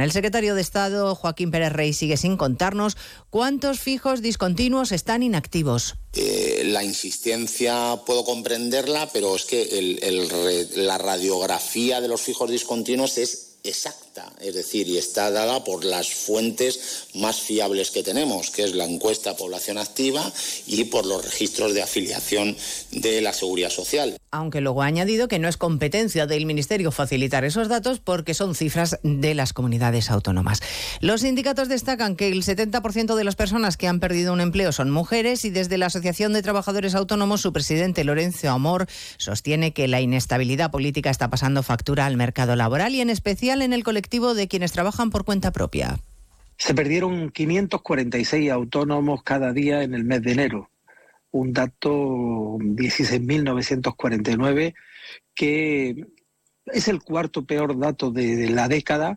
El secretario de Estado, Joaquín Pérez Rey, sigue sin contarnos cuántos fijos discontinuos están inactivos. Eh, la insistencia puedo comprenderla, pero es que la radiografía de los fijos discontinuos es exacta, es decir, y está dada por las fuentes más fiables que tenemos, que es la encuesta población activa y por los registros de afiliación de la seguridad social. Aunque luego ha añadido que no es competencia del Ministerio facilitar esos datos porque son cifras de las comunidades autónomas. Los sindicatos destacan que el 70% de las personas que han perdido un empleo son mujeres y desde la Asociación de Trabajadores Autónomos su presidente Lorenzo Amor sostiene que la inestabilidad política está pasando factura al mercado laboral y en especial en el colectivo de quienes trabajan por cuenta propia. Se perdieron 546 autónomos cada día en el mes de enero, un dato 16.949 que es el cuarto peor dato de, la década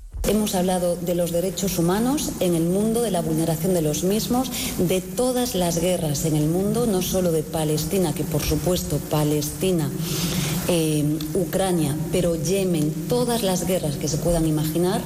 Hemos hablado de los derechos humanos en el mundo, de la vulneración de los mismos, de todas las guerras en el mundo, no solo de Palestina, que por supuesto Palestina, eh, Ucrania, pero Yemen, todas las guerras que se puedan imaginar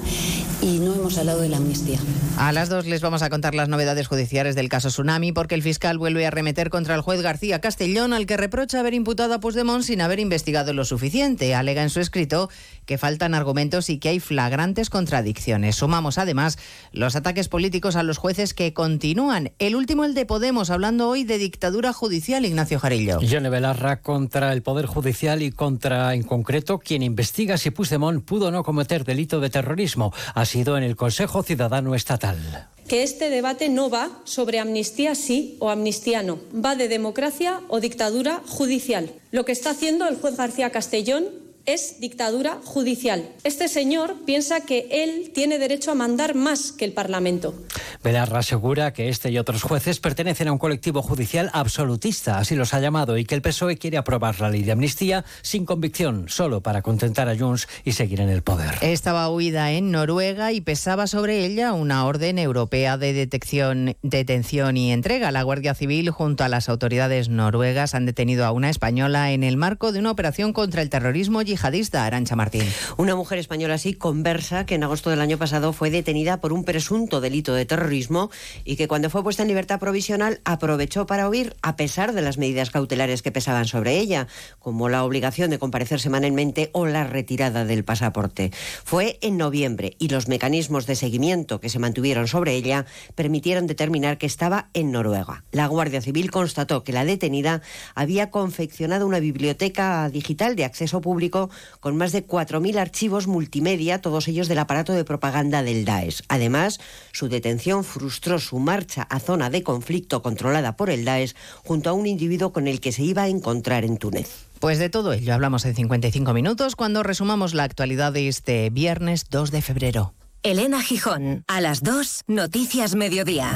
y no hemos hablado de la amnistía. A las dos les vamos a contar las novedades judiciales del caso Tsunami porque el fiscal vuelve a remeter contra el juez García Castellón al que reprocha haber imputado a Puigdemont sin haber investigado lo suficiente. Alega en su escrito que faltan argumentos y que hay flagrantes contradicciones. Sumamos además los ataques políticos a los jueces que continúan. El último el de Podemos, hablando hoy de dictadura judicial, Ignacio Jarillo. Yone Belarra contra el Poder Judicial y contra, en concreto, quien investiga si Puigdemont pudo o no cometer delito de terrorismo. Ha sido en el Consejo Ciudadano Estatal que este debate no va sobre amnistía sí o amnistía no, va de democracia o dictadura judicial. Lo que está haciendo el juez García Castellón es dictadura judicial. Este señor piensa que él tiene derecho a mandar más que el Parlamento. Belarra asegura que este y otros jueces pertenecen a un colectivo judicial absolutista, así los ha llamado, y que el PSOE quiere aprobar la ley de amnistía sin convicción, solo para contentar a Junts y seguir en el poder. Estaba huida en Noruega y pesaba sobre ella una orden europea de detección, detención y entrega. La Guardia Civil, junto a las autoridades noruegas, han detenido a una española en el marco de una operación contra el terrorismo y yihadista, Arancha Martín. Una mujer española así conversa que en agosto del año pasado fue detenida por un presunto delito de terrorismo y que cuando fue puesta en libertad provisional aprovechó para huir a pesar de las medidas cautelares que pesaban sobre ella, como la obligación de comparecer semanalmente o la retirada del pasaporte. Fue en noviembre y los mecanismos de seguimiento que se mantuvieron sobre ella permitieron determinar que estaba en Noruega. La Guardia Civil constató que la detenida había confeccionado una biblioteca digital de acceso público Con más de 4.000 archivos multimedia, todos ellos del aparato de propaganda del Daesh. Además, su detención frustró su marcha a zona de conflicto controlada por el Daesh junto a un individuo con el que se iba a encontrar en Túnez. Pues de todo ello hablamos en 55 minutos cuando resumamos la actualidad de este viernes 2 de febrero. Elena Gijón, a las 2, Noticias Mediodía.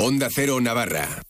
Onda Cero Navarra.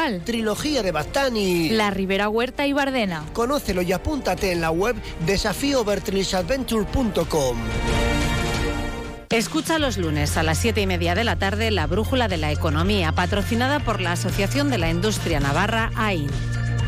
Trilogía de Bastani. La Ribera Huerta y Bardena. Conócelo y apúntate en la web desafíovertrisadventure.com. Escucha los lunes a las siete y media de la tarde la Brújula de la Economía, patrocinada por la Asociación de la Industria Navarra, AIN.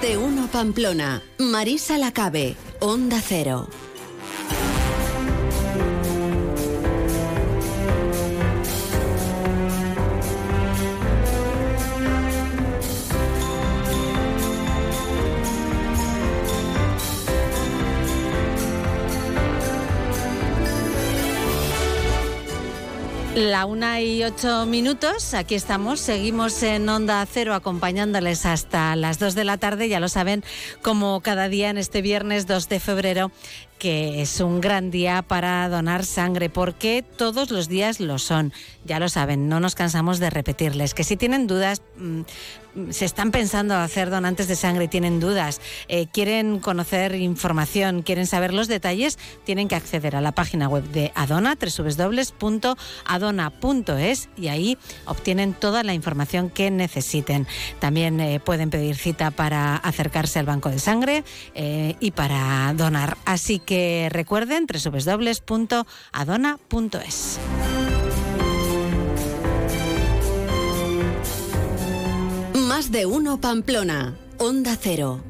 De uno Pamplona. Marisa Lacabe. Onda Cero. La una y ocho minutos, aquí estamos, seguimos en Onda Cero acompañándoles hasta las dos de la tarde, ya lo saben, como cada día en este viernes 2 de febrero, que es un gran día para donar sangre, porque todos los días lo son, ya lo saben, no nos cansamos de repetirles, que si tienen dudas, mm, se están pensando hacer donantes de sangre tienen dudas, eh, quieren conocer información, quieren saber los detalles, tienen que acceder a la página web de Adona, www.adona.es y ahí obtienen toda la información que necesiten. También eh, pueden pedir cita para acercarse al banco de sangre eh, y para donar. Así que recuerden www.adona.es. Más de uno Pamplona. Onda Cero.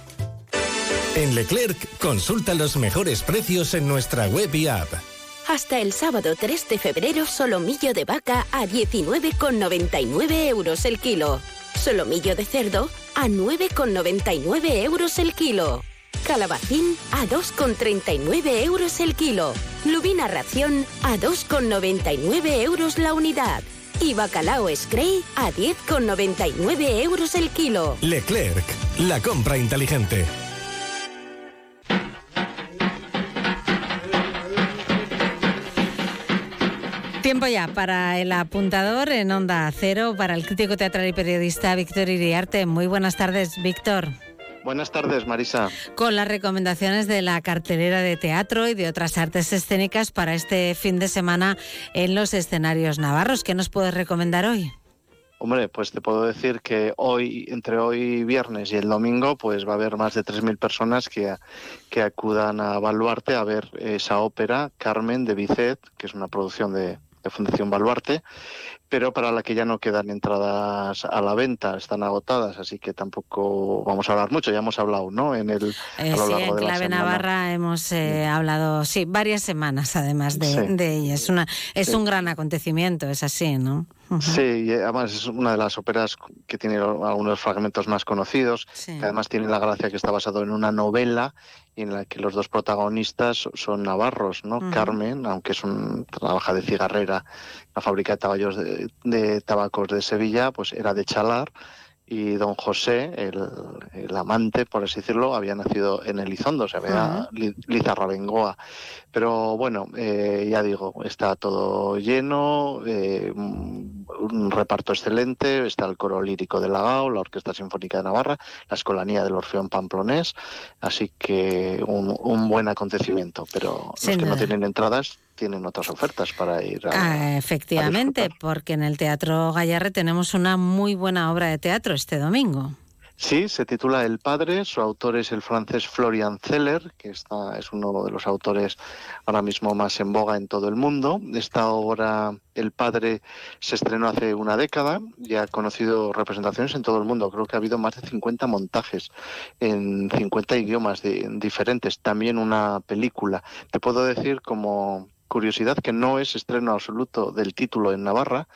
En Leclerc, consulta los mejores precios en nuestra web y app. Hasta el sábado 3 de febrero, solomillo de vaca a 19,99 euros el kilo. Solomillo de cerdo a 9,99 euros el kilo. Calabacín a 2,39 euros el kilo. Lubina ración a 2,99 euros la unidad. Y bacalao Scray a 10,99 euros el kilo. Leclerc, la compra inteligente. Tiempo ya para el apuntador en Onda Cero, para el crítico teatral y periodista Víctor Iriarte. Muy buenas tardes, Víctor. Buenas tardes, Marisa. Con las recomendaciones de la cartelera de teatro y de otras artes escénicas para este fin de semana en los escenarios navarros. ¿Qué nos puedes recomendar hoy? Hombre, pues te puedo decir que hoy, entre hoy viernes y el domingo, pues va a haber más de 3.000 personas que, que acudan a Baluarte a ver esa ópera Carmen de Bizet, que es una producción de, de Fundación Baluarte, pero para la que ya no quedan entradas a la venta, están agotadas, así que tampoco vamos a hablar mucho, ya hemos hablado, ¿no? En el eh, sí, en Clave Navarra hemos eh, hablado, sí, varias semanas además de, de ella. Es una, es un gran acontecimiento, es así, ¿no? Sí, y además es una de las óperas que tiene algunos fragmentos más conocidos, que además tiene la gracia que está basado en una novela en la que los dos protagonistas son navarros, ¿no? Carmen, aunque es un trabaja de cigarrera, la fábrica de de, de tabacos de Sevilla, pues era de Chalar y don José, el, amante, por así decirlo, había nacido en Elizondo, se había Lizarra Bengoa. Pero bueno, eh, ya digo, está todo lleno, eh, un reparto excelente, está el coro lírico de Lagao, la Orquesta Sinfónica de Navarra, la Escolanía del Orfeón Pamplonés, así que un, buen acontecimiento, pero los que no tienen entradas tienen otras ofertas para ir a, ah, Efectivamente, porque en el Teatro Gallarre tenemos una muy buena obra de teatro este domingo. Sí, se titula El Padre, su autor es el francés Florian Zeller, que está, es uno de los autores ahora mismo más en boga en todo el mundo. Esta obra, El Padre, se estrenó hace una década y ha conocido representaciones en todo el mundo. Creo que ha habido más de 50 montajes en 50 idiomas diferentes, también una película. Te puedo decir como curiosidad que no es estreno absoluto del título en Navarra,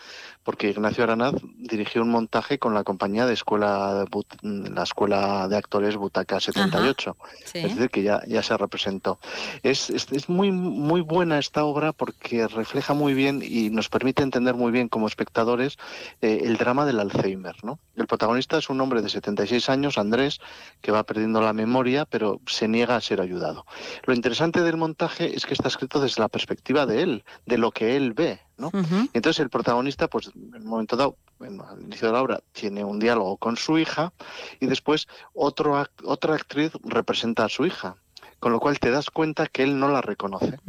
porque Ignacio Aranaz dirigió un montaje con la compañía de escuela la escuela de actores Butaca 78, es decir que ya, ya se representó. Es, es, muy muy buena esta obra porque refleja muy bien y nos permite entender muy bien como espectadores eh, el drama del Alzheimer, ¿no? El protagonista es un hombre de 76 años, Andrés, que va perdiendo la memoria, pero se niega a ser ayudado. Lo interesante del montaje es que está escrito desde la perspectiva de él, de lo que él ve, ¿no? Entonces el protagonista, pues en un momento dado, al inicio de la obra, tiene un diálogo con su hija y después otro, otra actriz representa a su hija, con lo cual te das cuenta que él no la reconoce.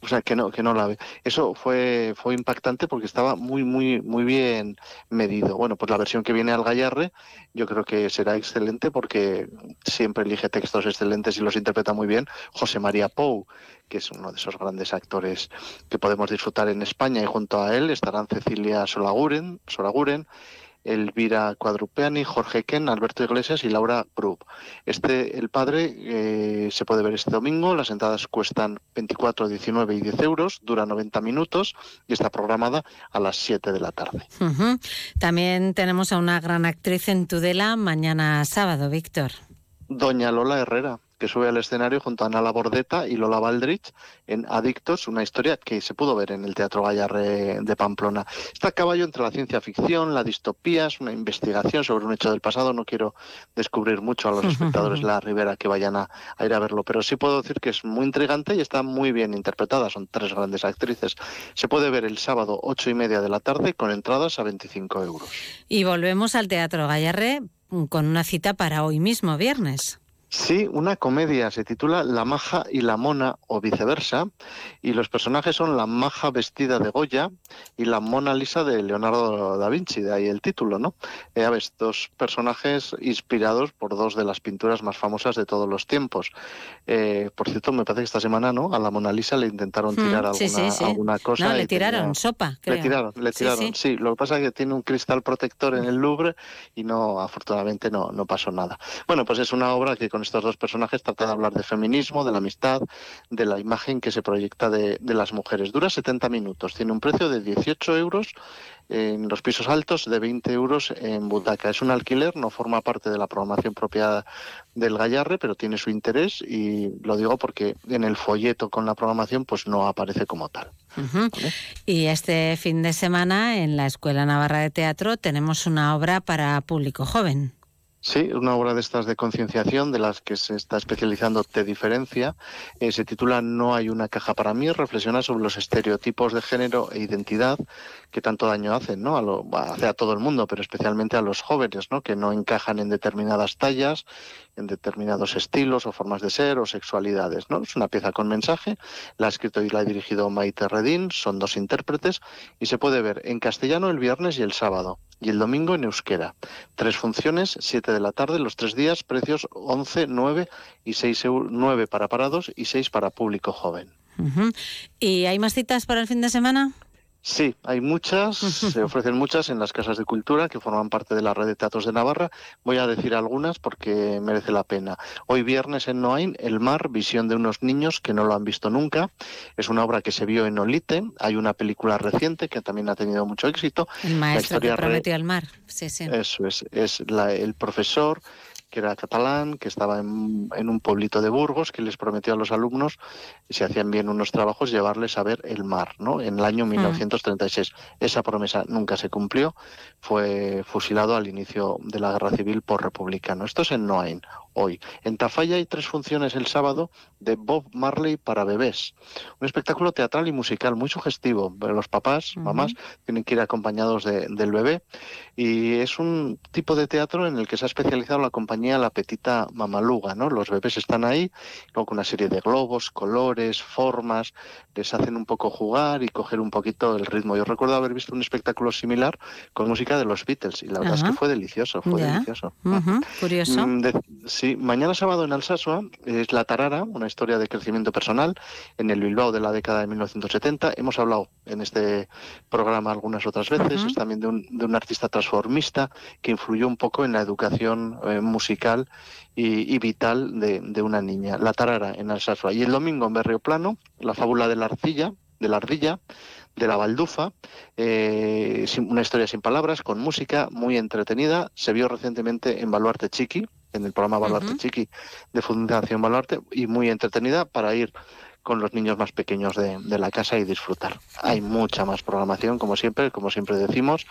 O sea, que no, que no la ve. Eso fue, fue impactante porque estaba muy, muy, muy bien medido. Bueno, pues la versión que viene al Gallarre yo creo que será excelente porque siempre elige textos excelentes y los interpreta muy bien José María Pou, que es uno de esos grandes actores que podemos disfrutar en España y junto a él estarán Cecilia Solaguren, Solaguren Elvira Cuadrupeani, Jorge Ken, Alberto Iglesias y Laura Grub. Este, El Padre, eh, se puede ver este domingo. Las entradas cuestan 24, 19 y 10 euros, dura 90 minutos y está programada a las 7 de la tarde. También tenemos a una gran actriz en Tudela mañana sábado, Víctor. Doña Lola Herrera que sube al escenario junto a Nala Bordeta y Lola Baldrich en Adictos, una historia que se pudo ver en el Teatro Gallarre de Pamplona. Está a caballo entre la ciencia ficción, la distopía, es una investigación sobre un hecho del pasado. No quiero descubrir mucho a los espectadores de la Ribera que vayan a, ir a verlo, pero sí puedo decir que es muy intrigante y está muy bien interpretada. Son tres grandes actrices. Se puede ver el sábado ocho y media de la tarde con entradas a 25 euros. Y volvemos al Teatro Gallarre con una cita para hoy mismo, viernes. Sí, una comedia, se titula La maja y la mona o viceversa, y los personajes son la maja vestida de Goya y la Mona Lisa de Leonardo da Vinci, de ahí el título, ¿no? Eh, ya ves, dos personajes inspirados por dos de las pinturas más famosas de todos los tiempos. Eh, por cierto, me parece que esta semana, ¿no? A la Mona Lisa le intentaron hmm, tirar alguna, cosa. No, le tiraron sopa, Le tiraron, le tiraron, sí, Lo que pasa es que tiene un cristal protector en el Louvre y no, afortunadamente, no, no pasó nada. Bueno, pues es una obra que con estos dos personajes trata de hablar de feminismo, de la amistad, de la imagen que se proyecta de, de las mujeres. Dura 70 minutos, tiene un precio de 18 euros en los pisos altos, de 20 euros en butaca. Es un alquiler, no forma parte de la programación propia del Gallarre, pero tiene su interés y lo digo porque en el folleto con la programación pues no aparece como tal. Y este fin de semana en la Escuela Navarra de Teatro tenemos una obra para público joven. Sí, una obra de estas de concienciación de las que se está especializando Te Diferencia. Eh, se titula No hay una caja para mí. Reflexiona sobre los estereotipos de género e identidad que tanto daño hacen, ¿no? A lo, hace a todo el mundo, pero especialmente a los jóvenes, ¿no? Que no encajan en determinadas tallas, en determinados estilos o formas de ser o sexualidades, ¿no? Es una pieza con mensaje. La ha escrito y la ha dirigido Maite Redín. Son dos intérpretes y se puede ver en castellano el viernes y el sábado y el domingo en euskera. Tres funciones, siete de la tarde, los tres días, precios 11, 9 y 6 euros, 9 para parados y 6 para público joven. ¿Y hay más citas para el fin de semana? Sí, hay muchas, se ofrecen muchas en las casas de cultura que forman parte de la red de teatros de Navarra. Voy a decir algunas porque merece la pena. Hoy viernes en Noain, El mar, visión de unos niños que no lo han visto nunca. Es una obra que se vio en Olite. Hay una película reciente que también ha tenido mucho éxito. El La maestro que historia re- prometió el mar. Sí, sí. Eso es, es la- el profesor que era catalán, que estaba en, en un pueblito de Burgos, que les prometió a los alumnos, si hacían bien unos trabajos, llevarles a ver el mar, ¿no? En el año 1936. Esa promesa nunca se cumplió, fue fusilado al inicio de la guerra civil por republicano. Esto es en Noain, hoy. En Tafalla hay tres funciones el sábado de Bob Marley para bebés. Un espectáculo teatral y musical muy sugestivo. Los papás, mamás, tienen que ir acompañados de- del bebé. Y es un tipo de teatro en el que se ha especializado la compañía La Petita Mamaluga. ¿no? Los bebés están ahí, luego con una serie de globos, colores, formas, les hacen un poco jugar y coger un poquito el ritmo. Yo recuerdo haber visto un espectáculo similar con música de los Beatles y la verdad es que fue delicioso, fue delicioso. Curioso. Mm, de- sí, mañana sábado en Alsasua es La Tarara, una historia de crecimiento personal en el Bilbao de la década de 1970. Hemos hablado en este programa algunas otras veces, es también de un, de un artista transformista que influyó un poco en la educación eh, musical y, y vital de, de una niña. La Tarara en Alsasua. Y el domingo en Berrioplano, la fábula de la arcilla, de la ardilla, de la baldufa, eh, una historia sin palabras, con música muy entretenida. Se vio recientemente en Baluarte Chiqui, en el programa Baluarte Chiqui de Fundación Baluarte, y muy entretenida para ir con los niños más pequeños de, de la casa y disfrutar. Hay mucha más programación, como siempre, como siempre decimos,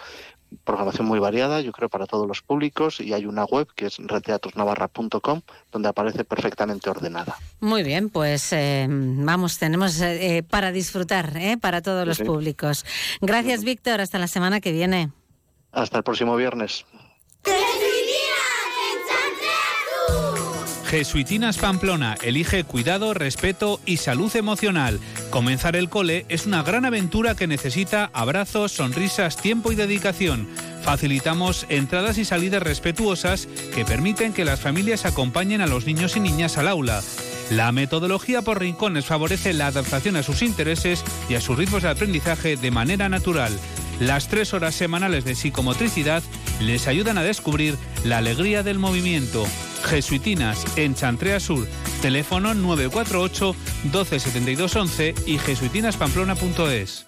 programación muy variada, yo creo, para todos los públicos, y hay una web que es reteatrosnavarra.com, donde aparece perfectamente ordenada. Muy bien, pues eh, vamos, tenemos eh, eh, para disfrutar, ¿eh? para todos los sí. públicos. Gracias, Víctor. Hasta la semana que viene. Hasta el próximo viernes. Jesuitinas Pamplona elige cuidado, respeto y salud emocional. Comenzar el cole es una gran aventura que necesita abrazos, sonrisas, tiempo y dedicación. Facilitamos entradas y salidas respetuosas que permiten que las familias acompañen a los niños y niñas al aula. La metodología por rincones favorece la adaptación a sus intereses y a sus ritmos de aprendizaje de manera natural. Las tres horas semanales de psicomotricidad les ayudan a descubrir la alegría del movimiento. Jesuitinas en Chantrea Sur, teléfono 948 12 72 11 y jesuitinaspamplona.es.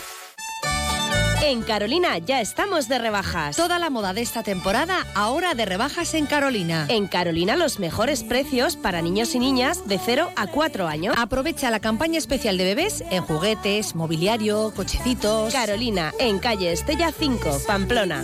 En Carolina ya estamos de rebajas. Toda la moda de esta temporada ahora de rebajas en Carolina. En Carolina los mejores precios para niños y niñas de 0 a 4 años. Aprovecha la campaña especial de bebés en juguetes, mobiliario, cochecitos. Carolina, en calle Estella 5, Pamplona.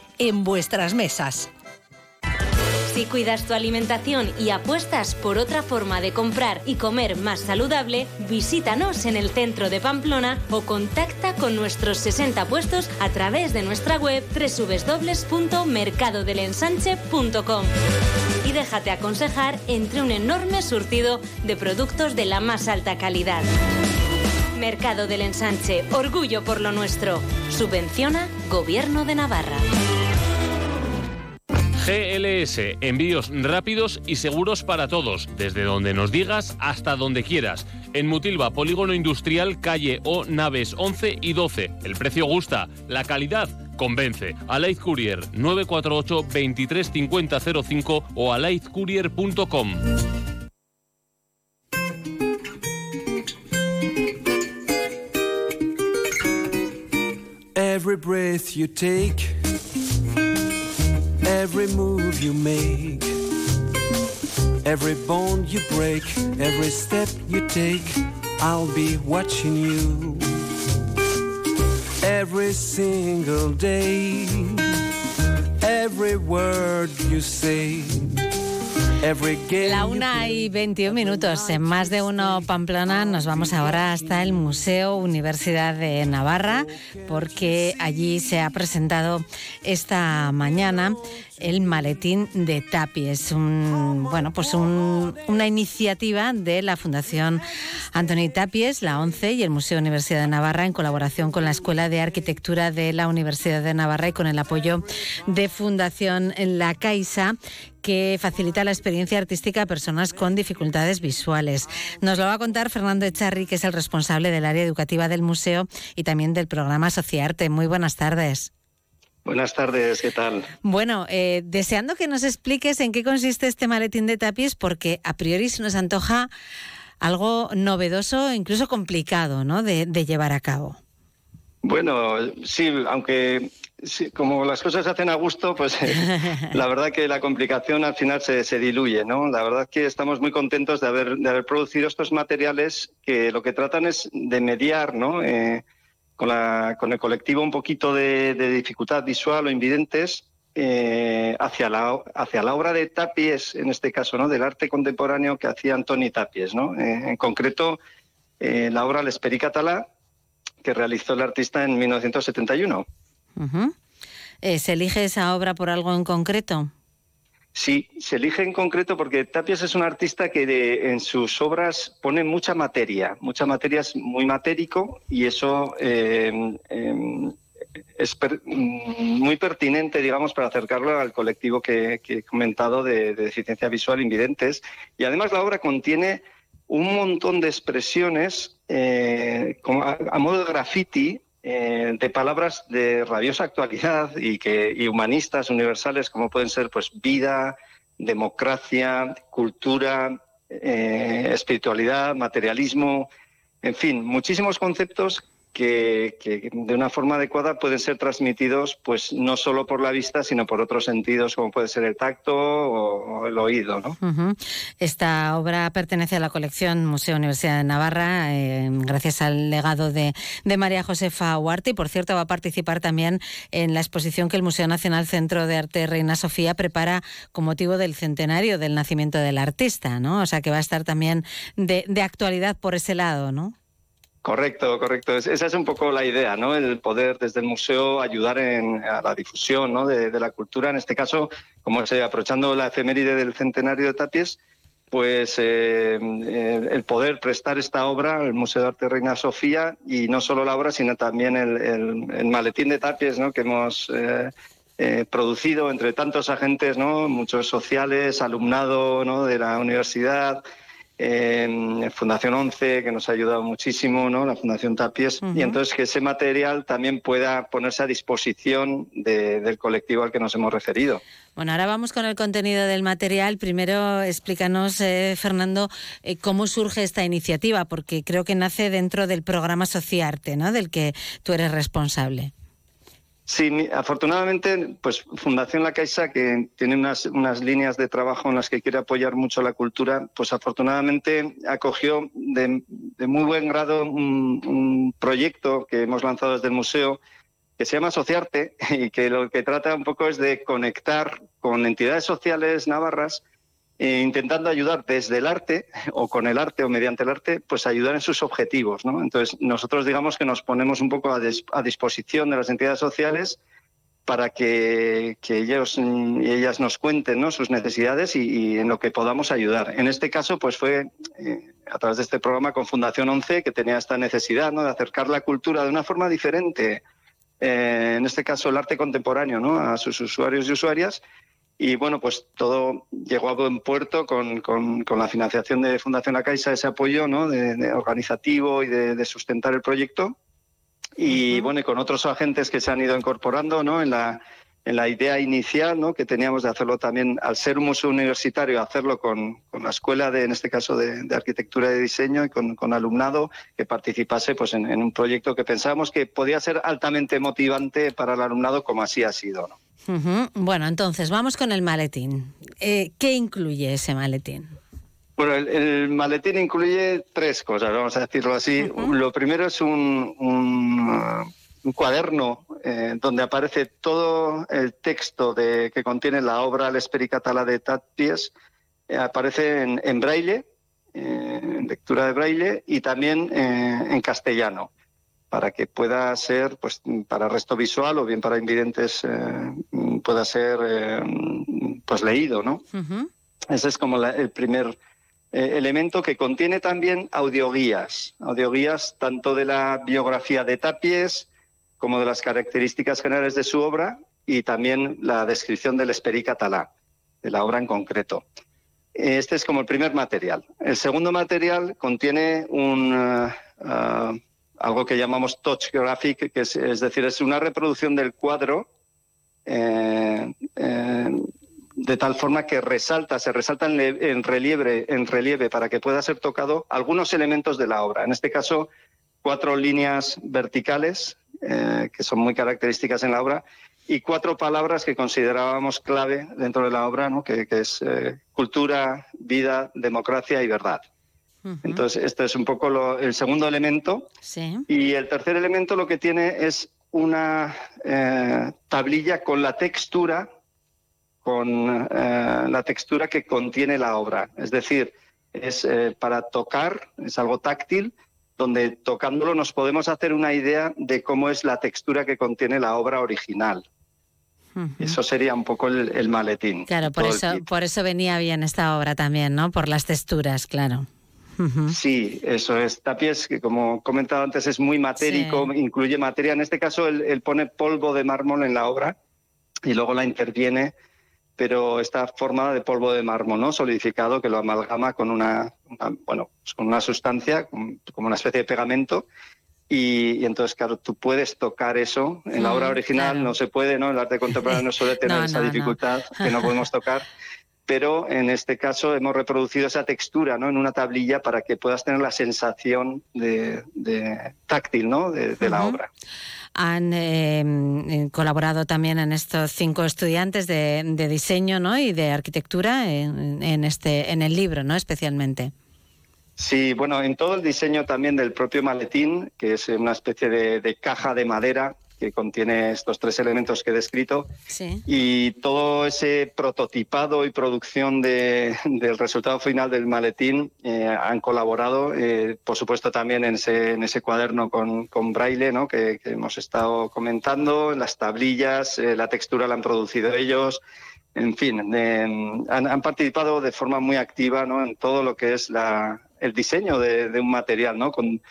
en vuestras mesas. Si cuidas tu alimentación y apuestas por otra forma de comprar y comer más saludable, visítanos en el centro de Pamplona o contacta con nuestros 60 puestos a través de nuestra web www.mercadodelensanche.com y déjate aconsejar entre un enorme surtido de productos de la más alta calidad. Mercado del Ensanche, orgullo por lo nuestro. Subvenciona Gobierno de Navarra. GLS, envíos rápidos y seguros para todos, desde donde nos digas hasta donde quieras. En Mutilva, Polígono Industrial, calle O, naves 11 y 12. El precio gusta, la calidad convence. Alaid Courier 948 235005 o alaidcourier.com. Every breath you take, every move you make, every bone you break, every step you take, I'll be watching you. Every single day, every word you say. La una y 21 minutos. En más de uno Pamplona nos vamos ahora hasta el Museo Universidad de Navarra porque allí se ha presentado esta mañana el maletín de Tapi. Es un, bueno, pues un- una iniciativa de la Fundación Antoni Tapies, la ONCE y el Museo Universidad de Navarra en colaboración con la Escuela de Arquitectura de la Universidad de Navarra y con el apoyo de Fundación La Caixa que facilita la experiencia artística a personas con dificultades visuales. Nos lo va a contar Fernando Echarri, que es el responsable del área educativa del museo y también del programa Sociarte. Muy buenas tardes. Buenas tardes, ¿qué tal? Bueno, eh, deseando que nos expliques en qué consiste este maletín de tapies, porque a priori se nos antoja algo novedoso, e incluso complicado, ¿no? de, de llevar a cabo. Bueno, sí, aunque sí, como las cosas se hacen a gusto, pues eh, la verdad que la complicación al final se, se diluye, ¿no? La verdad que estamos muy contentos de haber, de haber producido estos materiales que lo que tratan es de mediar, ¿no? Eh, con, la- con el colectivo un poquito de, de dificultad visual o invidentes eh, hacia, la, hacia la obra de Tapies, en este caso, ¿no? Del arte contemporáneo que hacía Antoni Tapies, ¿no? En concreto, la obra L'Esperit Català, que realizó el artista en 1971. Eh, ¿Se elige esa obra por algo en concreto? Sí, se elige en concreto porque Tapias es un artista que en sus obras pone mucha materia, mucha materia es muy matérico y eso eh, eh, es mm, muy pertinente, digamos, para acercarlo al colectivo que, he comentado de, de deficiencia visual invidentes. Y además la obra contiene un montón de expresiones eh, a modo de graffiti eh, de palabras de rabiosa actualidad y que y humanistas universales como pueden ser pues vida, democracia, cultura, eh, espiritualidad, materialismo, en fin, muchísimos conceptos que, de una forma adecuada pueden ser transmitidos pues no solo por la vista sino por otros sentidos como puede ser el tacto o, el oído, ¿no? Esta obra pertenece a la colección Museo Universidad de Navarra, eh, gracias al legado de, de María Josefa Huarte, y por cierto va a participar también en la exposición que el Museo Nacional Centro de Arte Reina Sofía prepara con motivo del centenario del nacimiento del artista, ¿no? O sea que va a estar también de, de actualidad por ese lado, ¿no? Correcto, correcto. Es- Esa es un poco la idea, ¿no? El poder desde el museo ayudar en, a la difusión ¿no? de, la cultura. En este caso, como se aprovechando la efeméride del centenario de Tapies, pues eh, eh, el poder prestar esta obra al Museo de Arte Reina Sofía y no solo la obra, sino también el, maletín de Tapies ¿no? que hemos eh, eh, producido entre tantos agentes, ¿no? muchos sociales, alumnado ¿no? de la universidad, eh, Fundación 11, que nos ha ayudado muchísimo, ¿no? la Fundación Tapies, y entonces que ese material también pueda ponerse a disposición de- del colectivo al que nos hemos referido. Bueno, ahora vamos con el contenido del material. Primero, explícanos, eh, Fernando, eh, cómo surge esta iniciativa, porque creo que nace dentro del programa Sociarte, ¿no? Del que tú eres responsable. Sí, afortunadamente, pues Fundación La Caixa, que tiene unas, unas líneas de trabajo en las que quiere apoyar mucho la cultura, pues afortunadamente acogió de, muy buen grado un, proyecto que hemos lanzado desde el museo que se llama Asociarte y que lo que trata un poco es de conectar con entidades sociales navarras eh, intentando ayudar desde el arte o con el arte o mediante el arte, pues ayudar en sus objetivos. ¿no? Entonces, nosotros digamos que nos ponemos un poco a, disposición de las entidades sociales para que, ellos y ellas nos cuenten ¿no? sus necesidades y, en lo que podamos ayudar. En este caso, pues fue eh, a través de este programa con Fundación 11 que tenía esta necesidad ¿no? de acercar la cultura de una forma diferente, eh, en este caso el arte contemporáneo, ¿no? a sus usuarios y usuarias y bueno, pues todo llegó a buen puerto con, con, la financiación de Fundación La Caixa, ese apoyo ¿no? de, organizativo y de, sustentar el proyecto. Y bueno, y con otros agentes que se han ido incorporando ¿no? en, la, en la idea inicial ¿no? que teníamos de hacerlo también, al ser un museo universitario, hacerlo con, con la escuela, de, en este caso de, arquitectura y diseño, y con, con alumnado que participase pues, en, en, un proyecto que pensábamos que podía ser altamente motivante para el alumnado, como así ha sido. ¿no? Bueno, entonces vamos con el maletín. Eh, ¿Qué incluye ese maletín? Bueno, el, maletín incluye tres cosas, vamos a decirlo así. Lo primero es un, un, cuaderno eh, donde aparece todo el texto de, que contiene la obra L'Espericatala de Tatpies. Eh, aparece en, braille, en lectura de braille, y también en castellano para que pueda ser, pues, para resto visual o bien para invidentes, eh, pueda ser, eh, pues, leído, ¿no? Ese es como el primer eh, elemento que contiene también audioguías, audioguías tanto de la biografía de Tapies como de las características generales de su obra y también la descripción del Esperí catalá, de la obra en concreto. Este es como el primer material. El segundo material contiene un algo que llamamos touch graphic, que es, decir, es una reproducción del cuadro eh, eh, de tal forma que resalta, se resalta en, relieve, en relieve para que pueda ser tocado algunos elementos de la obra. En este caso, cuatro líneas verticales eh, que son muy características en la obra y cuatro palabras que considerábamos clave dentro de la obra, ¿no? que es cultura, vida, democracia y verdad. Entonces, este es un poco el segundo elemento. Y el tercer elemento lo que tiene es una eh, tablilla con la textura, con eh, la textura que contiene la obra. Es decir, es eh, para tocar, es algo táctil, donde tocándolo nos podemos hacer una idea de cómo es la textura que contiene la obra original. Eso sería un poco el, maletín. Claro, por eso, por eso venía bien esta obra también, ¿no? Por las texturas, claro. Sí, eso es. Tapies, que como comentado antes, es muy matérico, incluye materia. En este caso, él, pone polvo de mármol en la obra y luego la interviene, pero está formada de polvo de mármol, ¿no? Solidificado, que lo amalgama con una, bueno, pues con una sustancia, como una especie de pegamento. Y, entonces, claro, tú puedes tocar eso. En la obra mm, original no se puede, ¿no? El arte contemporáneo suele tener esa dificultad que no podemos tocar pero en este caso hemos reproducido esa textura ¿no? en una tablilla para que puedas tener la sensación de, táctil ¿no? de, la obra. Han eh, colaborado también en estos cinco estudiantes de, diseño ¿no? y de arquitectura en, este, en el libro, ¿no? especialmente. Sí, bueno, en todo el diseño también del propio maletín, que es una especie de caja de madera que contiene estos tres elementos que he descrito. Y todo ese prototipado y producción del resultado final del maletín eh, han colaborado, eh, por supuesto, también en ese, en ese cuaderno con, con braille ¿no? que, hemos estado comentando, las tablillas, eh, la textura la han producido ellos. En fin, han, participado de forma muy activa ¿no? en todo lo que es la, el diseño de, de un material, ¿no? Con,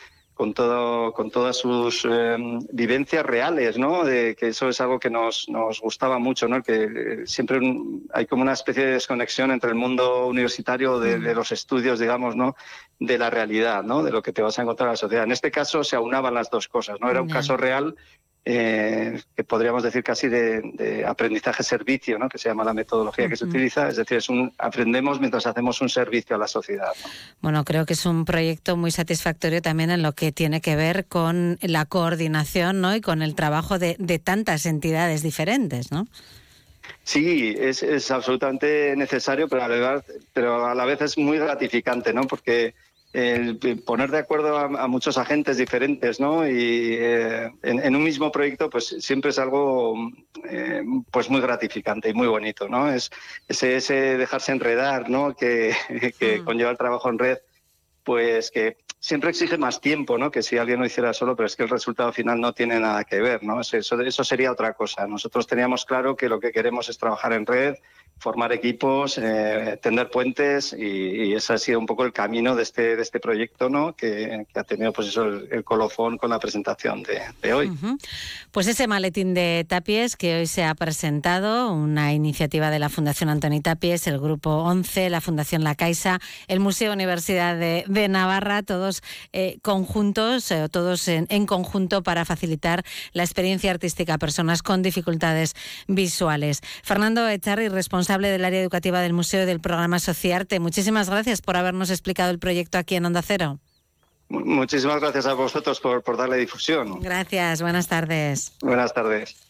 con, todo, con todas sus em, vivencias reales, ¿no? De, que eso es algo que nos, nos gustaba mucho, ¿no? Que eh, siempre hay como una especie de desconexión entre el mundo universitario de, mm. los estudios, digamos, ¿no? De la realidad, ¿no? De lo que te vas a encontrar en la sociedad. En este caso se aunaban las dos cosas, ¿no? Era un caso real eh, que podríamos decir casi de, aprendizaje-servicio, ¿no? que se llama la metodología que se utiliza. Es decir, es un, aprendemos mientras hacemos un servicio a la sociedad. Bueno, creo que es un proyecto muy satisfactorio también en lo que tiene que ver con la coordinación ¿no? y con el trabajo de, de tantas entidades diferentes. ¿no? Sí, es, es, absolutamente necesario, pero a, la vez, pero a la vez es muy gratificante, ¿no? Porque el poner de acuerdo a, muchos agentes diferentes ¿no? y eh, en, un mismo proyecto pues siempre es algo eh, pues muy gratificante y muy bonito no es ese, dejarse enredar ¿no? que, que mm. conlleva el trabajo en red pues que siempre exige más tiempo ¿no? que si alguien lo hiciera solo pero es que el resultado final no tiene nada que ver no eso, eso sería otra cosa nosotros teníamos claro que lo que queremos es trabajar en red formar equipos, eh, tender puentes y, ese ha sido un poco el camino de este, de este proyecto ¿no? que, ha tenido pues eso, el, colofón con la presentación de, hoy. Pues ese maletín de Tapies que hoy se ha presentado, una iniciativa de la Fundación Antoni Tapies, el Grupo 11, la Fundación La Caixa, el Museo Universidad de, Navarra, todos eh, conjuntos, eh, todos en, en conjunto para facilitar la experiencia artística a personas con dificultades visuales. Fernando Echarri, responsable del área educativa del Museo del programa Sociarte. Muchísimas gracias por habernos explicado el proyecto aquí en Onda Cero. Muchísimas gracias a vosotros por, por darle difusión. Gracias, buenas tardes. Buenas tardes.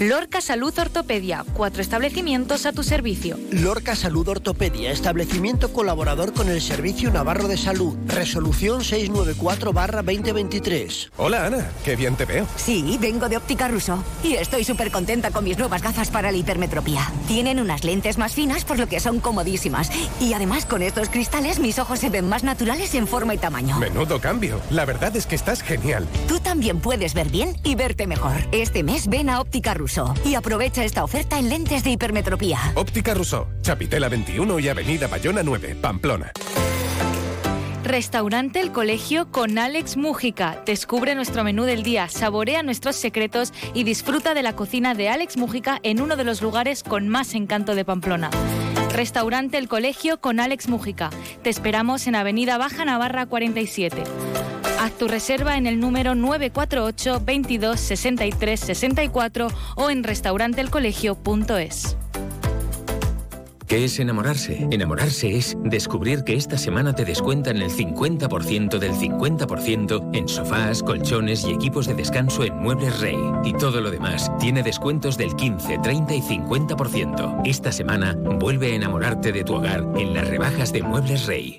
Lorca Salud Ortopedia, cuatro establecimientos a tu servicio. Lorca Salud Ortopedia, establecimiento colaborador con el Servicio Navarro de Salud. Resolución 694-2023. Hola Ana, qué bien te veo. Sí, vengo de Óptica Russo y estoy súper contenta con mis nuevas gafas para la hipermetropía. Tienen unas lentes más finas por lo que son comodísimas. Y además con estos cristales mis ojos se ven más naturales en forma y tamaño. Menudo cambio. La verdad es que estás genial. Tú también puedes ver bien y verte mejor. Este mes ven a Óptica Russo y aprovecha esta oferta en lentes de hipermetropía. Óptica Rousseau, Chapitela 21 y Avenida Bayona 9, Pamplona. Restaurante El Colegio con Alex Mújica. Descubre nuestro menú del día, saborea nuestros secretos y disfruta de la cocina de Alex Mújica en uno de los lugares con más encanto de Pamplona. Restaurante El Colegio con Alex Mújica. Te esperamos en Avenida Baja Navarra 47. Haz tu reserva en el número 948 22 63 64 o en restauranteelcolegio.es. ¿Qué es enamorarse? Enamorarse es descubrir que esta semana te descuentan el 50% del 50% en sofás, colchones y equipos de descanso en Muebles Rey. Y todo lo demás tiene descuentos del 15, 30 y 50%. Esta semana vuelve a enamorarte de tu hogar en las rebajas de Muebles Rey.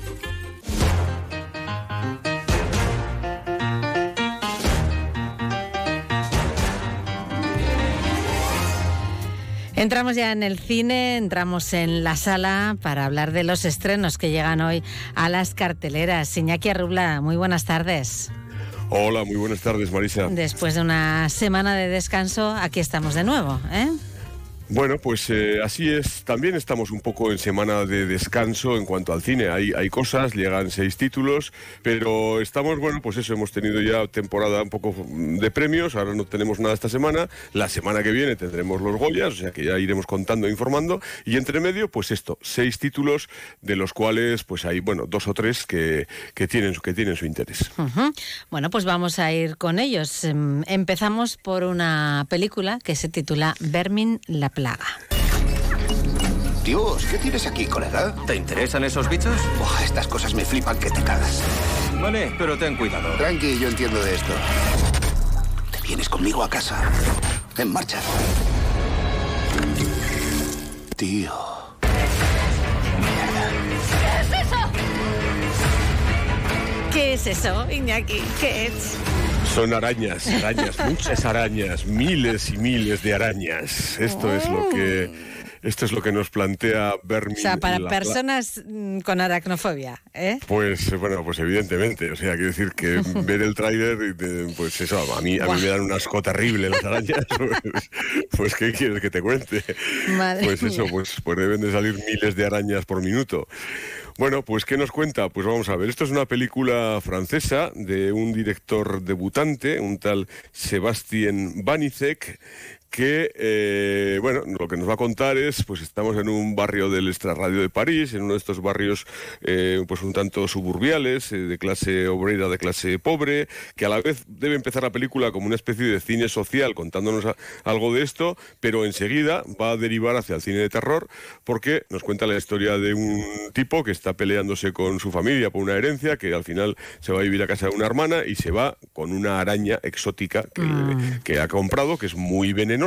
Entramos ya en el cine, entramos en la sala para hablar de los estrenos que llegan hoy a las carteleras. Iñaki Arrubla, muy buenas tardes. Hola, muy buenas tardes, Marisa. Después de una semana de descanso, aquí estamos de nuevo, ¿eh? Bueno, pues eh, así es. También estamos un poco en semana de descanso en cuanto al cine. Hay, hay cosas, llegan seis títulos, pero estamos, bueno, pues eso, hemos tenido ya temporada un poco de premios, ahora no tenemos nada esta semana. La semana que viene tendremos los Goyas, o sea que ya iremos contando e informando. Y entre medio, pues esto, seis títulos, de los cuales pues hay, bueno, dos o tres que, que tienen, que tienen su interés. Bueno, pues vamos a ir con ellos. Em, Empezamos por una película que se titula Vermin la plaga. Dios, ¿qué tienes aquí, colega? ¿Te interesan esos bichos? Buah, estas cosas me flipan que te cagas. Vale, pero ten cuidado. Tranqui, yo entiendo de esto. Te vienes conmigo a casa. En marcha. Tío. ¿Qué es eso, Iñaki? ¿Qué es? Son arañas, arañas, muchas arañas, miles y miles de arañas. Esto es lo que esto es lo que nos plantea Vermin. O sea, para personas mm, con aracnofobia, ¿eh? Pues eh, bueno, pues evidentemente, o sea, quiero decir que ver el tráiler, de- pues eso, a mí, a mí me dan un asco terrible las arañas, pues, pues, ¿qué quieres que te cuente? Madre pues eso, pues, pues deben de salir miles de arañas por minuto. Bueno, pues ¿qué nos cuenta? Pues vamos a ver, esto es una película francesa de un director debutante, un tal Sebastien Banizek, que, eh, bueno, lo que nos va a contar es, pues estamos en un barrio del extrarradio de París, en uno de estos barrios, eh, pues un tanto suburbiales, eh, de clase obrera, de clase pobre, que a la vez debe empezar la película como una especie de cine social, contándonos a- algo de esto, pero enseguida va a derivar hacia el cine de terror, porque nos cuenta la historia de un tipo que está peleándose con su familia por una herencia, que al final se va a vivir a casa de una hermana y se va con una araña exótica que, que ha comprado, que es muy venenosa.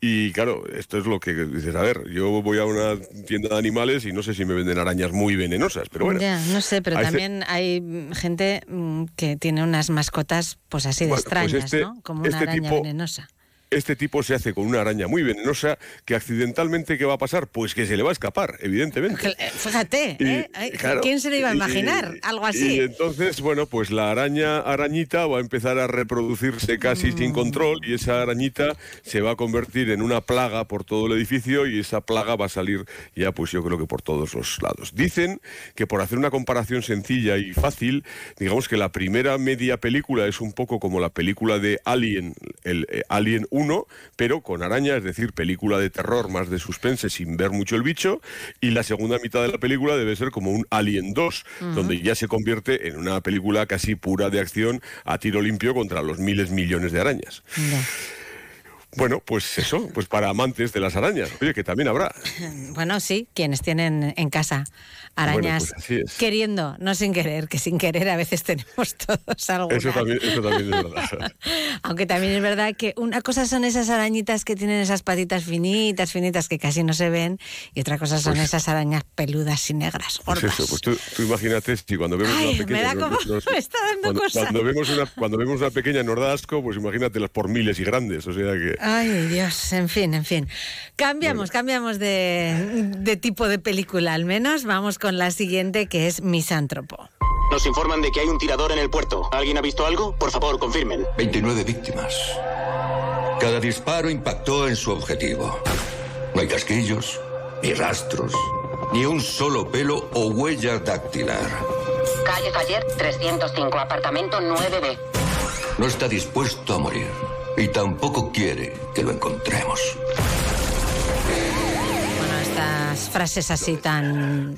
Y claro, esto es lo que dices, a ver, yo voy a una tienda de animales y no sé si me venden arañas muy venenosas, pero bueno. Ya, no sé, pero a ese- también hay mm, gente mm, que tiene unas mascotas pues así de Bueno, pues extrañas, este- ¿no? Como una este araña tipo- venenosa. Este tipo se hace con una araña muy venenosa que accidentalmente, ¿qué va a pasar? Pues que se le va a escapar, evidentemente. Fíjate, ¿eh? Claro, ¿quién se le iba a y- imaginar? Algo así. Y entonces, bueno, pues la araña arañita va a empezar a reproducirse casi Mm. sin control y esa arañita se va a convertir en una plaga por todo el edificio y esa plaga va a salir ya, pues yo creo que por todos los lados. Dicen que por hacer una comparación sencilla y fácil, digamos que la primera media película es un poco como la película de Alien, el eh, Alien 1, 1, pero con araña, es decir, película de terror más de suspense sin ver mucho el bicho, y la segunda mitad de la película debe ser como un Alien 2, donde ya se convierte en una película casi pura de acción a tiro limpio contra los miles millones de arañas. Bueno, pues eso, pues para amantes de las arañas, oye, que también habrá. Bueno, sí, quienes tienen en casa arañas Bueno, pues es. queriendo, no sin querer, que sin querer a veces tenemos todos alguna. Eso también, eso también es verdad. Aunque también es verdad que una cosa son esas arañitas que tienen esas patitas finitas, finitas que casi no se ven, y otra cosa son Pues- esas arañas peludas y negras, Pues gordas. eso, pues tú, tú imagínate si cuando vemos Ay, una pequeña... me da como- nos- me está dando cuando, cosa. Cuando vemos, una, cuando vemos una pequeña nos da asco, pues imagínate las por miles y grandes, o sea que... Ay, Dios, en fin, en fin. Cambiamos, cambiamos de, de tipo de película al menos. Vamos con la siguiente que es Misántropo. Nos informan de que hay un tirador en el puerto. ¿Alguien ha visto algo? Por favor, confirmen. 29 víctimas. Cada disparo impactó en su objetivo. No hay casquillos, ni rastros, ni un solo pelo o huella dactilar. Calle Taller 305, apartamento 9B. No está dispuesto a morir y tampoco quiere que lo encontremos. Bueno, estas frases así tan...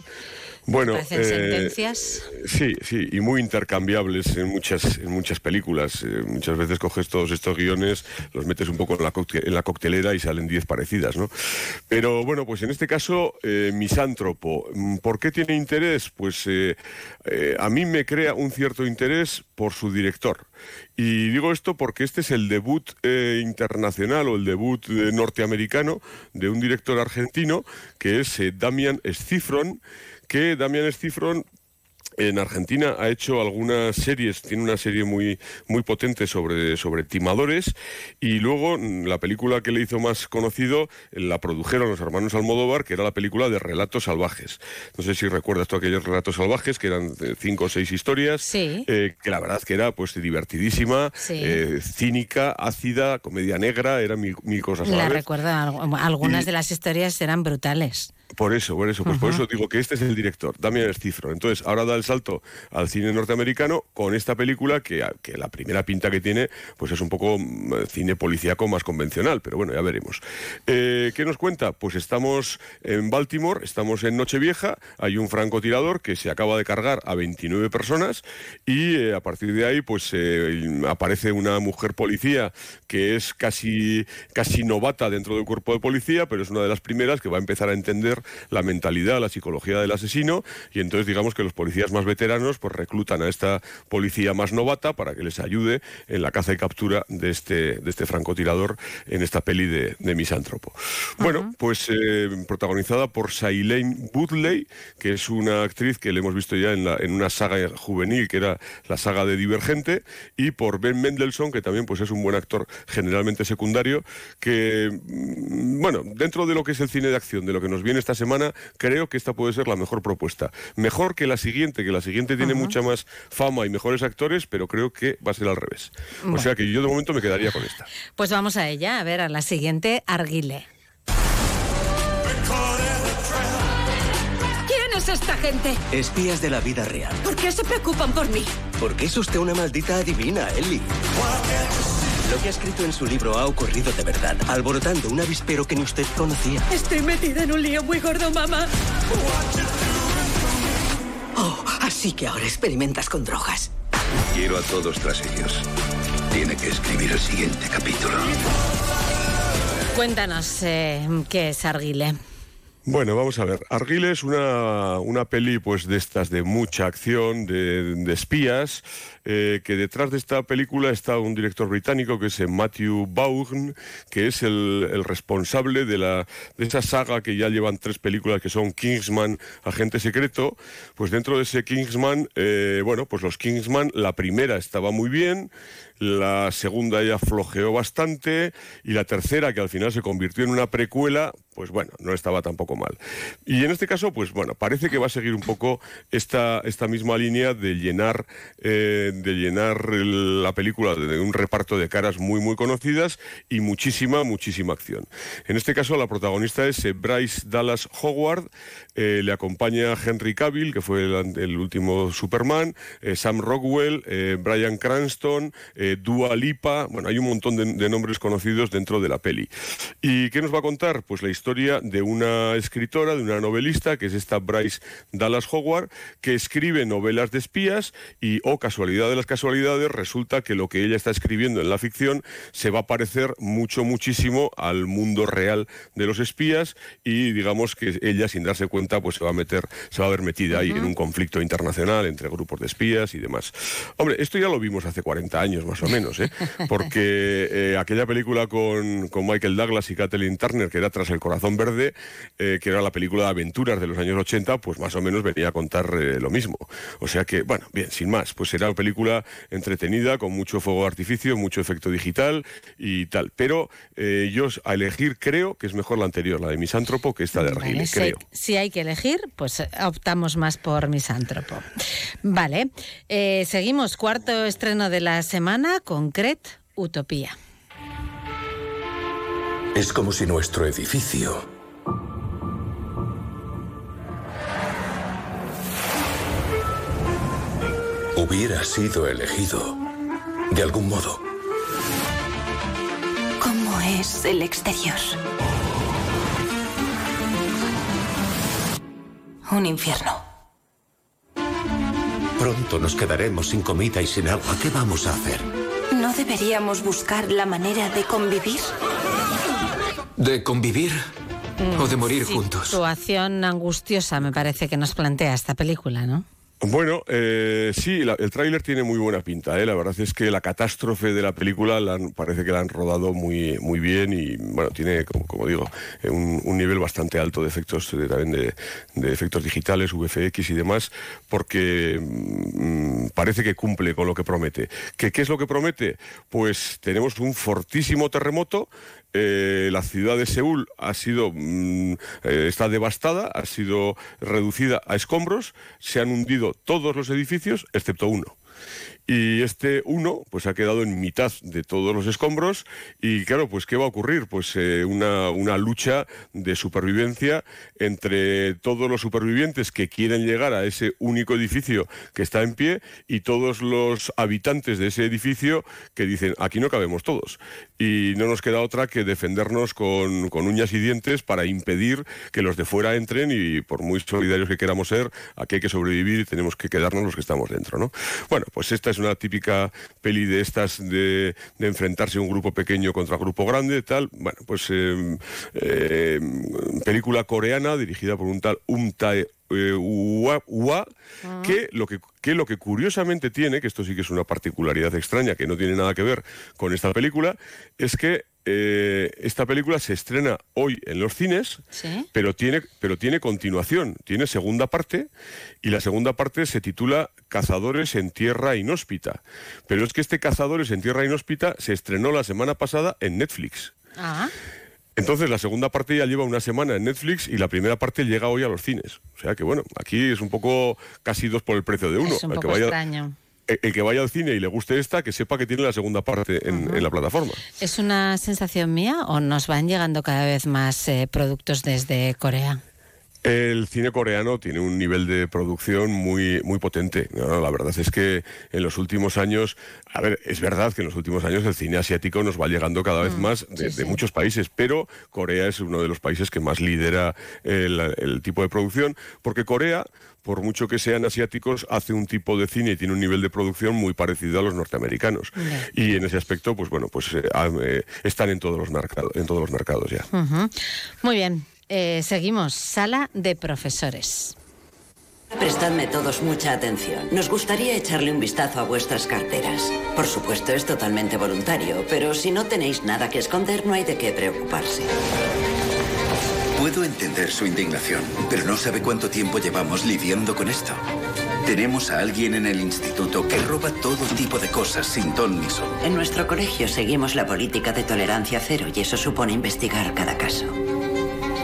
Bueno, parecen eh, sentencias. Sí, sí, y muy intercambiables en muchas, en muchas películas. Eh, muchas veces coges todos estos guiones, los metes un poco en la, en la coctelera y salen 10 parecidas, ¿no? Pero bueno, pues en este caso, eh, Misántropo. Mm, ¿Por qué tiene interés? Pues eh, eh, a mí me crea un cierto interés por su director. Y digo esto porque este es el debut eh, internacional o el debut norteamericano de un director argentino que es Damian Scifron, que Damian Scifron en Argentina ha hecho algunas series, tiene una serie muy, muy potente sobre, sobre timadores y luego mm, la película que le hizo más conocido eh, la produjeron los hermanos Almodóvar, que era la película de Relatos Salvajes. No sé si recuerdas tú aquellos Relatos Salvajes, que eran eh, cinco o seis historias, Sí. eh, que la verdad que era pues divertidísima, Sí. eh, cínica, ácida, comedia negra, eran mil, mil cosas la algu- algunas Y- de las historias eran brutales. Por eso, por eso, pues por eso digo que este es el director, Damian Scifro. Entonces, ahora da el salto al cine norteamericano con esta película que, que la primera pinta que tiene, pues es un poco mm, cine policíaco más convencional, pero bueno, ya veremos. Eh, ¿Qué nos cuenta? Pues estamos en Baltimore, estamos en Nochevieja, hay un francotirador que se acaba de cargar a 29 personas y eh, a partir de ahí, pues eh, aparece una mujer policía que es casi, casi novata dentro del cuerpo de policía, pero es una de las primeras que va a empezar a entender la mentalidad, la psicología del asesino, y entonces digamos que los policías más veteranos pues reclutan a esta policía más novata para que les ayude en la caza y captura de este, de este francotirador en esta peli de, de Misántropo. Bueno, pues eh, protagonizada por Shailene Woodley, que es una actriz que le hemos visto ya en, la- en una saga juvenil, que era la saga de Divergente, y por Ben Mendelssohn, que también pues, es un buen actor generalmente secundario, que, mm, bueno, dentro de lo que es el cine de acción, de lo que nos viene esta semana, creo que esta puede ser la mejor propuesta. Mejor que la siguiente, que la siguiente tiene Ajá. mucha más fama y mejores actores, pero creo que va a ser al revés. Bueno. O sea que yo de momento me quedaría con esta. Pues vamos a ella, a ver, a la siguiente, Arguile. ¿Quién es esta gente? Espías de la vida real. ¿Por qué se preocupan por mí? Porque es usted una maldita adivina, Ellie. Lo que ha escrito en su libro ha ocurrido de verdad, alborotando un avispero que ni usted conocía. Estoy metida en un lío muy gordo, mamá. Oh, así que ahora experimentas con drogas. Quiero a todos tras ellos. Tiene que escribir el siguiente capítulo. Cuéntanos eh, qué es Arguile. Bueno, vamos a ver. Arguile es una, una peli pues de estas de mucha acción, de, de espías, eh, que detrás de esta película está un director británico que es eh, Matthew Vaughn, que es el, el responsable de, la, de esa saga que ya llevan tres películas que son Kingsman, Agente Secreto. Pues dentro de ese Kingsman, eh, bueno, pues los Kingsman, la primera estaba muy bien, la segunda ya flojeó bastante y la tercera, que al final se convirtió en una precuela, pues bueno, no estaba tampoco mal. Y en este caso, pues bueno, parece que va a seguir un poco esta, esta misma línea de llenar, eh, de llenar la película de un reparto de caras muy, muy conocidas y muchísima, muchísima acción. En este caso, la protagonista es Bryce Dallas Howard, eh, le acompaña Henry Cavill, que fue el, último Superman, Sam Rockwell, Brian Cranston, Dua Lipa, bueno, hay un montón de, de nombres conocidos dentro de la peli. ¿Y qué nos va a contar? Pues la historia historia de una escritora, de una novelista, que es esta Bryce Dallas Howard, que escribe novelas de espías y, oh casualidad de las casualidades, resulta que lo que ella está escribiendo en la ficción se va a parecer mucho, muchísimo al mundo real de los espías y digamos que ella, sin darse cuenta, pues se va a meter, se va a ver metida ahí en un conflicto internacional entre grupos de espías y demás. Hombre, esto ya lo vimos hace 40 años más o menos, ¿eh? porque eh, aquella película con, con Michael Douglas y Kathleen Turner, que era Tras el corazón, Verde, eh, que era la película de aventuras de los años 80, pues más o menos venía a contar eh, lo mismo. O sea que, bueno, bien, sin más, pues era una película entretenida, con mucho fuego de artificio, mucho efecto digital y tal. Pero yo a elegir creo que es mejor la anterior, la de Misántropo, que esta de Argyle, creo. Si, hay que elegir, pues optamos más por Misántropo. Vale, seguimos, cuarto estreno de la semana, Concret Utopía. Es como si nuestro edificio hubiera sido elegido de algún modo. ¿Cómo es el exterior? Un infierno. Pronto nos quedaremos sin comida y sin agua. ¿Qué vamos a hacer? ¿No deberíamos buscar la manera de convivir? ¿De convivir? ¿O de morir juntos? Situación angustiosa me parece que nos plantea esta película, ¿no? Bueno, eh, sí, el tráiler tiene muy buena pinta. ¿eh? La verdad es que la catástrofe de la película parece que la han rodado muy, muy bien y bueno, tiene, como, digo, eh, un, nivel bastante alto de efectos también de, efectos digitales, VFX y demás, porque mm, parece que cumple con lo que promete. ¿Qué, ¿Qué es lo que promete? Pues tenemos un fortísimo terremoto eh, la ciudad de Seúl ha sido, mm, eh, está devastada, ha sido reducida a escombros, se han hundido todos los edificios excepto uno. Y este uno, pues ha quedado en mitad de todos los escombros. Y claro, pues ¿qué va a ocurrir? Pues eh, una, una, lucha de supervivencia entre todos los supervivientes que quieren llegar a ese único edificio que está en pie y todos los habitantes de ese edificio que dicen, aquí no cabemos todos. Y no nos queda otra que defendernos con, con uñas y dientes para impedir que los de fuera entren y por muy solidarios que queramos ser, aquí hay que sobrevivir y tenemos que quedarnos los que estamos dentro, ¿no? Bueno, pues esta es una típica peli de estas de, enfrentarse un grupo pequeño contra grupo grande, tal. Bueno, pues em, em, película coreana dirigida por un tal Um Tae eh, ah. que, lo que, que lo que curiosamente tiene, que esto sí que es una particularidad extraña, que no tiene nada que ver con esta película, es que eh, esta película se estrena hoy en los cines, pero, tiene, pero tiene continuación, tiene segunda parte, y la segunda parte se titula Cazadores en Tierra Inhóspita. Pero es que este Cazadores en Tierra Inhóspita se estrenó la semana pasada en Netflix. Ah. Entonces la segunda parte ya lleva una semana en Netflix y la primera parte llega hoy a los cines. O sea que bueno, aquí es un poco casi dos por el precio de uno. Es un poco extraño. El, que vaya al cine y le guste esta, que sepa que tiene la segunda parte en, la plataforma. ¿Es una sensación mía o nos van llegando cada vez más eh, productos desde Corea? El cine coreano tiene un nivel de producción muy, muy potente. la verdad es que en los últimos años, a ver, es verdad que en los últimos años el cine asiático nos va llegando cada vez mm, más de, muchos países, pero Corea es uno de los países que más lidera el, tipo de producción, porque Corea por mucho que sean asiáticos, hace un tipo de cine y tiene un nivel de producción muy parecido a los norteamericanos. Y en ese aspecto, pues bueno, pues eh, eh, están en todos los mercados, en todos los mercados ya. Muy bien. Eh, seguimos, sala de profesores. Prestadme todos mucha atención. Nos gustaría echarle un vistazo a vuestras carteras. Por supuesto, es totalmente voluntario, pero si no tenéis nada que esconder, no hay de qué preocuparse. Puedo entender su indignación, pero no sabe cuánto tiempo llevamos lidiando con esto. Tenemos a alguien en el instituto que roba todo tipo de cosas sin ton ni son. En nuestro colegio seguimos la política de tolerancia cero y eso supone investigar cada caso.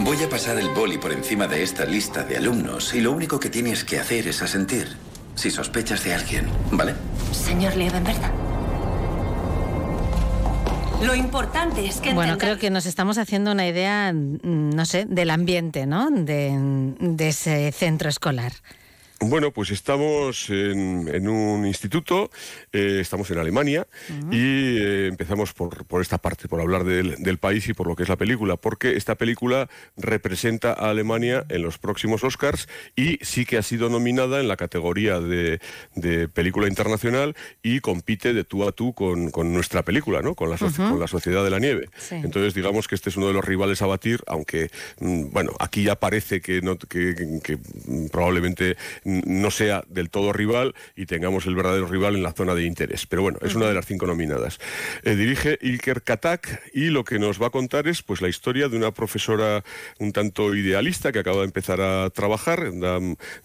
Voy a pasar el boli por encima de esta lista de alumnos y lo único que tienes que hacer es asentir. Si sospechas de alguien, ¿vale? Señor Liebenberg. Lo importante es que Bueno, entendáis- creo que nos estamos haciendo una idea, mm, no sé, del ambiente, ¿no? De, de ese centro escolar. Bueno, pues estamos en, en un instituto, eh, estamos en Alemania y eh, empezamos por, por esta parte, por hablar del, del país y por lo que es la película, porque esta película representa a Alemania en los próximos Oscars y sí que ha sido nominada en la categoría de, de película internacional y compite de tú a tú con, con nuestra película, ¿no? Con la, con Sociedad de la Nieve. Sí. Entonces, digamos que este es uno de los rivales a batir, aunque, mm, bueno, aquí ya parece que, no, que, que- que, probablemente no sea del todo rival y tengamos el verdadero rival en la zona de interés. Pero bueno, es una de las cinco nominadas. Eh, dirige Ilker Katak y lo que nos va a contar es pues la historia de una profesora un tanto idealista que acaba de empezar a trabajar, da,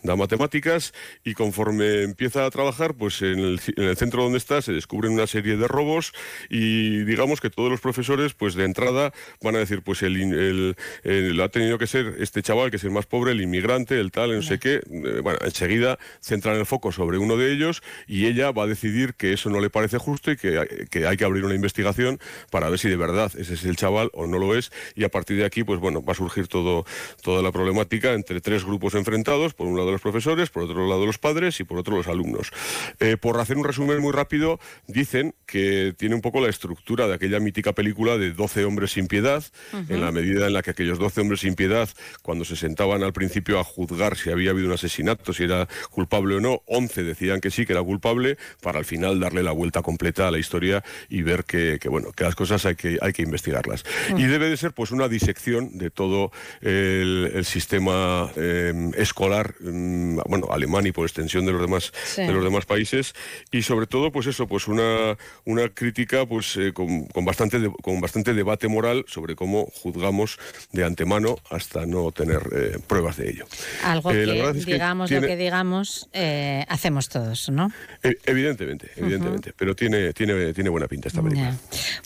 da matemáticas y conforme empieza a trabajar, pues en el, ci- en el centro donde está se descubren una serie de robos y digamos que todos los profesores pues de entrada van a decir pues el, in- el- el- ha tenido que ser este chaval que es el más pobre, el inmigrante, el tal, no sé qué, Eh, bueno, enseguida centran el foco sobre uno de ellos y ella va a decidir que eso no le parece justo y que, hay- que hay que abrir una investigación para ver si de verdad ese es el chaval o no lo es. Y a partir de aquí pues bueno va a surgir todo toda la problemática entre tres grupos enfrentados por un lado los profesores por otro lado los padres y por otro los alumnos. Eh, por hacer un resumen muy rápido dicen que tiene un poco la estructura de aquella mítica película de 12 hombres sin piedad en la medida en la que aquellos 12 hombres sin piedad cuando se sentaban al principio a juzgar si había habido un asesinato si era culpable o no 11 decían que sí que era culpable para al final darle la vuelta completa a la historia y ver que, que, bueno que las cosas hay que hay que investigarlas Mm. y debe de ser pues una disección de todo el, el sistema eh, escolar mm, bueno alemán y por extensión de los demás Sí. de los demás países y sobre todo pues eso pues una una crítica pues eh, con, con bastante de- con bastante debate moral sobre cómo juzgamos de antemano hasta no tener eh, pruebas de ello Algo Eh, que, es que digamos tiene- lo que digamos, eh, hacemos todos, ¿no? Eh, Evidentemente, evidentemente, pero tiene, tiene, tiene buena pinta esta película. Ya.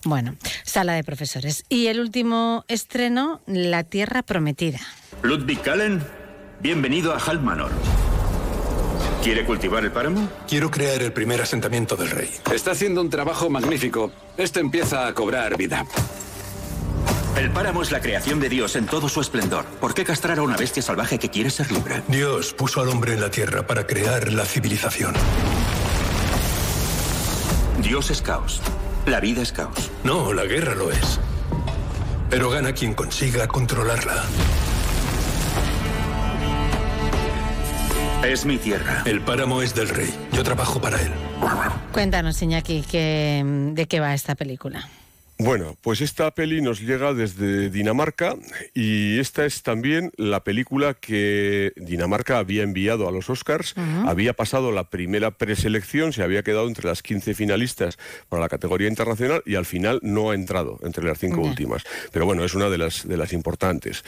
Bueno, sala de profesores. Y el último estreno, La Tierra Prometida. Ludwig Kallen, bienvenido a Haltmanor. ¿Quiere cultivar el páramo? Quiero crear el primer asentamiento del rey. Está haciendo un trabajo magnífico. Esto empieza a cobrar vida. El páramo es la creación de Dios en todo su esplendor. ¿Por qué castrar a una bestia salvaje que quiere ser libre? Dios puso al hombre en la tierra para crear la civilización. Dios es caos. La vida es caos. No, la guerra lo es. Pero gana quien consiga controlarla. Es mi tierra. El páramo es del rey. Yo trabajo para él. Cuéntanos, Iñaki, que, ¿de qué va esta película? Bueno, pues esta peli nos llega desde Dinamarca y esta es también la película que Dinamarca había enviado a los Oscars, había pasado la primera preselección, se había quedado entre las 15 finalistas para la categoría internacional y al final no ha entrado entre las cinco últimas. Pero bueno, es una de las, de las importantes.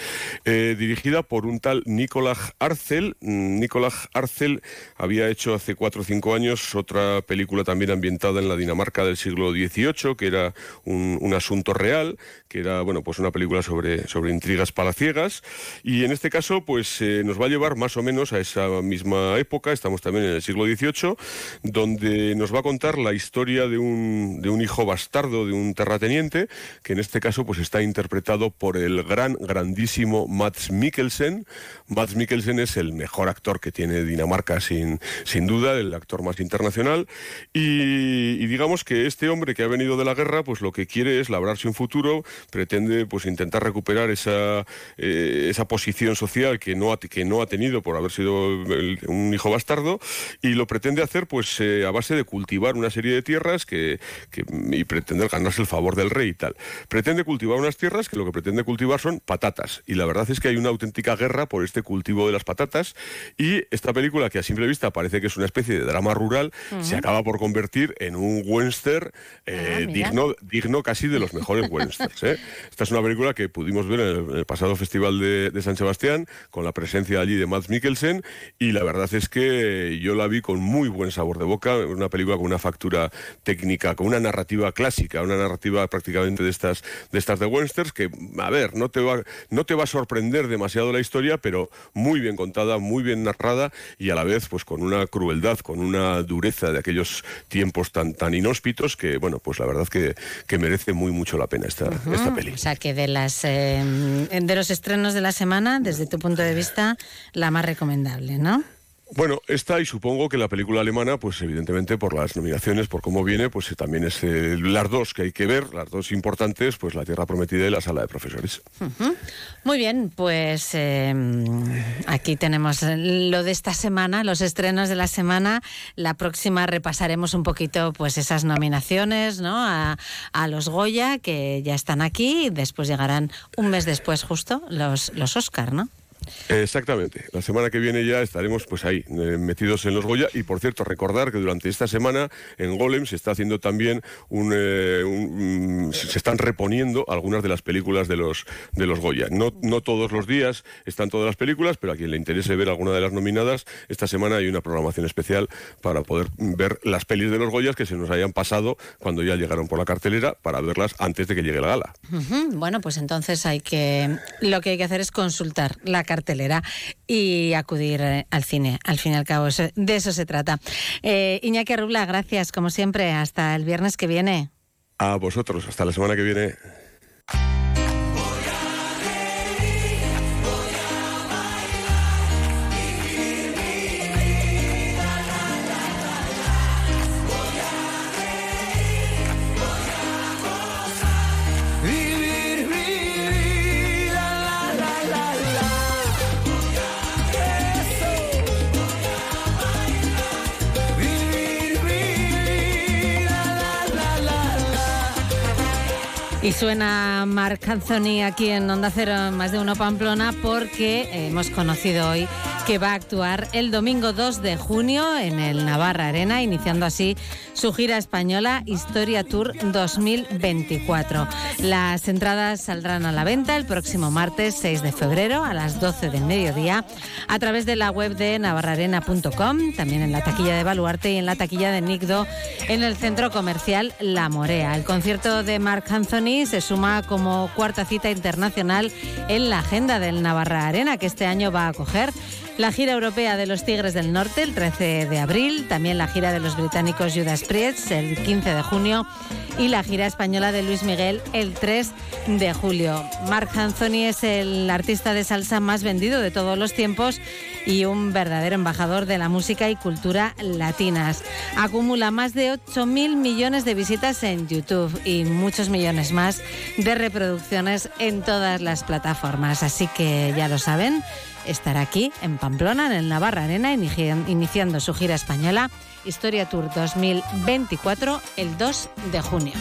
Eh, dirigida por un tal Nicolás Arcel. Mm, Nicolás Arcel había hecho hace cuatro o cinco años otra película también ambientada en la Dinamarca del siglo XVIII, que era un, un asunto real, que era bueno pues una película sobre, sobre intrigas palaciegas. Y en este caso, pues eh, nos va a llevar más o menos a esa misma época, estamos también en el siglo XVIII, donde nos va a contar la historia de un, de un hijo bastardo de un terrateniente, que en este caso pues está interpretado por el gran, grandísimo Mats Mikkelsen. Mats Mikkelsen es el mejor actor que tiene Dinamarca sin, sin duda, el actor más internacional. Y, y digamos que este hombre que ha venido de la guerra, pues lo que quiere es labrarse un futuro, pretende pues intentar recuperar esa, eh, esa posición social que no, ha, que no ha tenido por haber sido el- un hijo bastardo y lo pretende hacer pues eh, a base de cultivar una serie de tierras que, que- y pretender ganarse el favor del rey y tal. Pretende cultivar unas tierras que lo que pretende cultivar son patatas y la verdad es que hay una auténtica guerra por este cultivo de las patatas y esta película que a simple vista parece que es una especie de drama rural se acaba por convertir en un un western eh, Ah, digno, digno casi de los mejores westerns. ¿eh? Esta es una película que pudimos ver en el, pasado Festival de, San Sebastián, con la presencia allí de Mads Mikkelsen, y la verdad es que yo la vi con muy buen sabor de boca, una película con una factura técnica, con una narrativa clásica, una narrativa prácticamente de estas de estas de westerns, que, a ver, no te va, no te va a sorprender demasiado la historia, pero muy bien contada, muy bien narrada, y a la vez, pues con una crueldad, con una dureza de aquellos tiempos tan, tan inhóspitos que, bueno, pues la verdad que, que merece muy mucho la pena esta, esta peli. O sea que de las eh, de los estrenos de la semana, desde tu punto de vista, la más recomendable, ¿no? Bueno, esta y supongo que la película alemana, pues evidentemente por las nominaciones, por cómo viene, pues eh, también es eh, las dos que hay que ver, las dos importantes, pues La Tierra Prometida y La Sala de Profesores. Muy bien, pues eh, aquí tenemos lo de esta semana, los estrenos de la semana. La próxima repasaremos un poquito pues esas nominaciones ¿no? a, a los Goya, que ya están aquí, y después llegarán un mes después justo los, los Oscar, ¿no? Exactamente. La semana que viene ya estaremos pues ahí, eh, metidos en los Goya. Y por cierto, recordar que durante esta semana en Golem se está haciendo también un, eh, mm, se están reponiendo algunas de las películas de los de los Goya. No, no todos los días están todas las películas, pero a quien le interese ver alguna de las nominadas, esta semana hay una programación especial para poder ver las pelis de los Goyas que se nos hayan pasado cuando ya llegaron por la cartelera para verlas antes de que llegue la gala. Bueno, pues entonces hay que lo que hay que hacer es consultar la cartelera y acudir eh, al cine. Al fin y al cabo, de eso se trata. Eh, Iñaki Rubla, gracias como siempre. Hasta el viernes que viene. A vosotros, hasta la semana que viene. Y suena Marc Anthony aquí en Onda Cero Más de Uno Pamplona porque hemos conocido hoy que va a actuar el domingo 2 de junio en el Navarra Arena, iniciando así su gira española Historia Tour 2024. Las entradas saldrán a la venta el próximo martes 6 de febrero a las 12 del mediodía a través de la web de navarrarena.com, también en la taquilla de Baluarte y en la taquilla de Nicdo en el centro comercial La Morea. El concierto de Marc Anthony se suma como cuarta cita internacional en la agenda del Navarra Arena, que este año va a acoger la gira europea de los Tigres del Norte el 13 de abril, también la gira de los británicos Judas Priest el 15 de junio y la gira española de Luis Miguel el 3 de julio. Marc Anthony es el artista de salsa más vendido de todos los tiempos y un verdadero embajador de la música y cultura latinas. Acumula más de 8.000 millones de visitas en YouTube y muchos millones más de reproducciones en todas las plataformas. Así que ya lo saben, estará aquí en Pamplona, en el Navarra Arena, inici- iniciando su gira española Historia Tour 2024 el 2 de junio.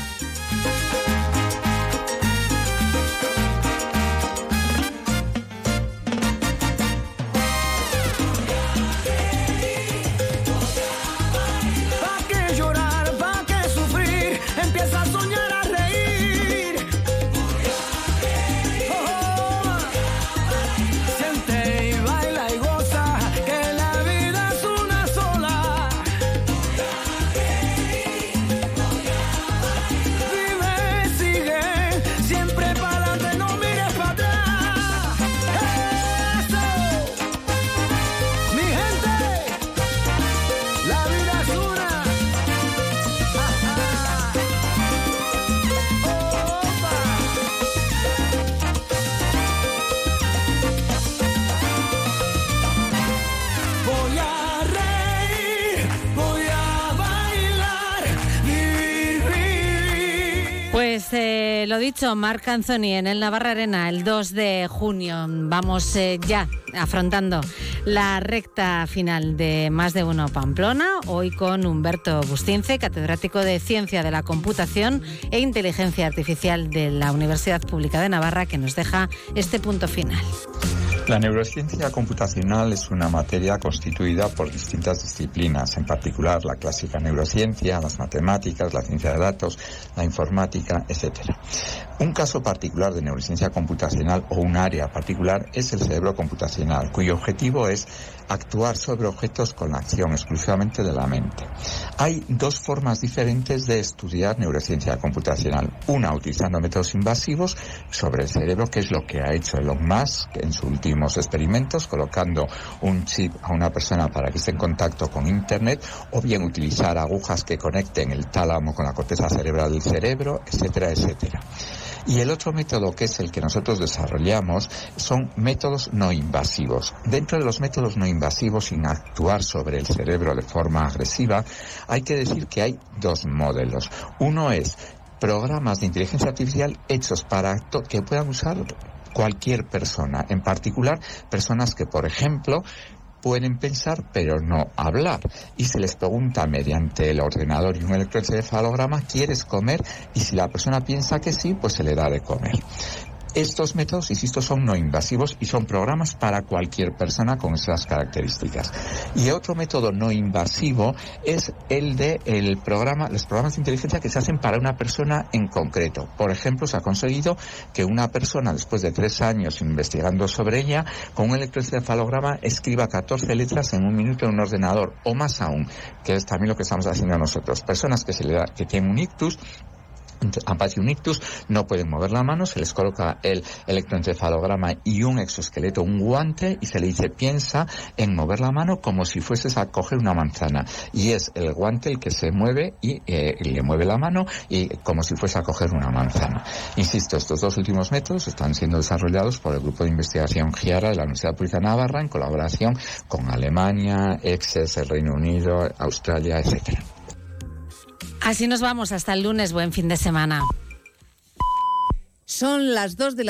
Dicho, Marc Anthony en el Navarra Arena el 2 de junio. Vamos eh, ya afrontando la recta final de Más de Uno Pamplona, hoy con Humberto Bustince, catedrático de Ciencia de la Computación e Inteligencia Artificial de la Universidad Pública de Navarra, que nos deja este punto final. La neurociencia computacional es una materia constituida por distintas disciplinas, en particular la clásica neurociencia, las matemáticas, la ciencia de datos, la informática, etc. Un caso particular de neurociencia computacional o un área particular es el cerebro computacional, cuyo objetivo es actuar sobre objetos con la acción exclusivamente de la mente. Hay dos formas diferentes de estudiar neurociencia computacional. Una utilizando métodos invasivos sobre el cerebro, que es lo que ha hecho Elon Musk en sus últimos experimentos, colocando un chip a una persona para que esté en contacto con Internet, o bien utilizar agujas que conecten el tálamo con la corteza cerebral del cerebro, etcétera, etcétera. Y el otro método que es el que nosotros desarrollamos son métodos no invasivos. Dentro de los métodos no invasivos, sin actuar sobre el cerebro de forma agresiva, hay que decir que hay dos modelos. Uno es programas de inteligencia artificial hechos para que puedan usar cualquier persona, en particular personas que, por ejemplo, pueden pensar pero no hablar. Y se les pregunta mediante el ordenador y un electroencefalograma, ¿quieres comer? Y si la persona piensa que sí, pues se le da de comer. Estos métodos, insisto, son no invasivos y son programas para cualquier persona con esas características. Y otro método no invasivo es el de el programa, los programas de inteligencia que se hacen para una persona en concreto. Por ejemplo, se ha conseguido que una persona, después de tres años investigando sobre ella, con un electroencefalograma escriba 14 letras en un minuto en un ordenador, o más aún, que es también lo que estamos haciendo nosotros. Personas que, se le da, que tienen un ictus Un ictus, no pueden mover la mano, se les coloca el electroencefalograma y un exoesqueleto, un guante, y se le dice piensa en mover la mano como si fueses a coger una manzana. Y es el guante el que se mueve y eh, le mueve la mano y como si fuese a coger una manzana. Insisto, estos dos últimos métodos están siendo desarrollados por el grupo de investigación GIARA de la Universidad Pública de Navarra en colaboración con Alemania, EXES, el Reino Unido, Australia, etcétera. Así nos vamos hasta el lunes. Buen fin de semana. Son las dos de la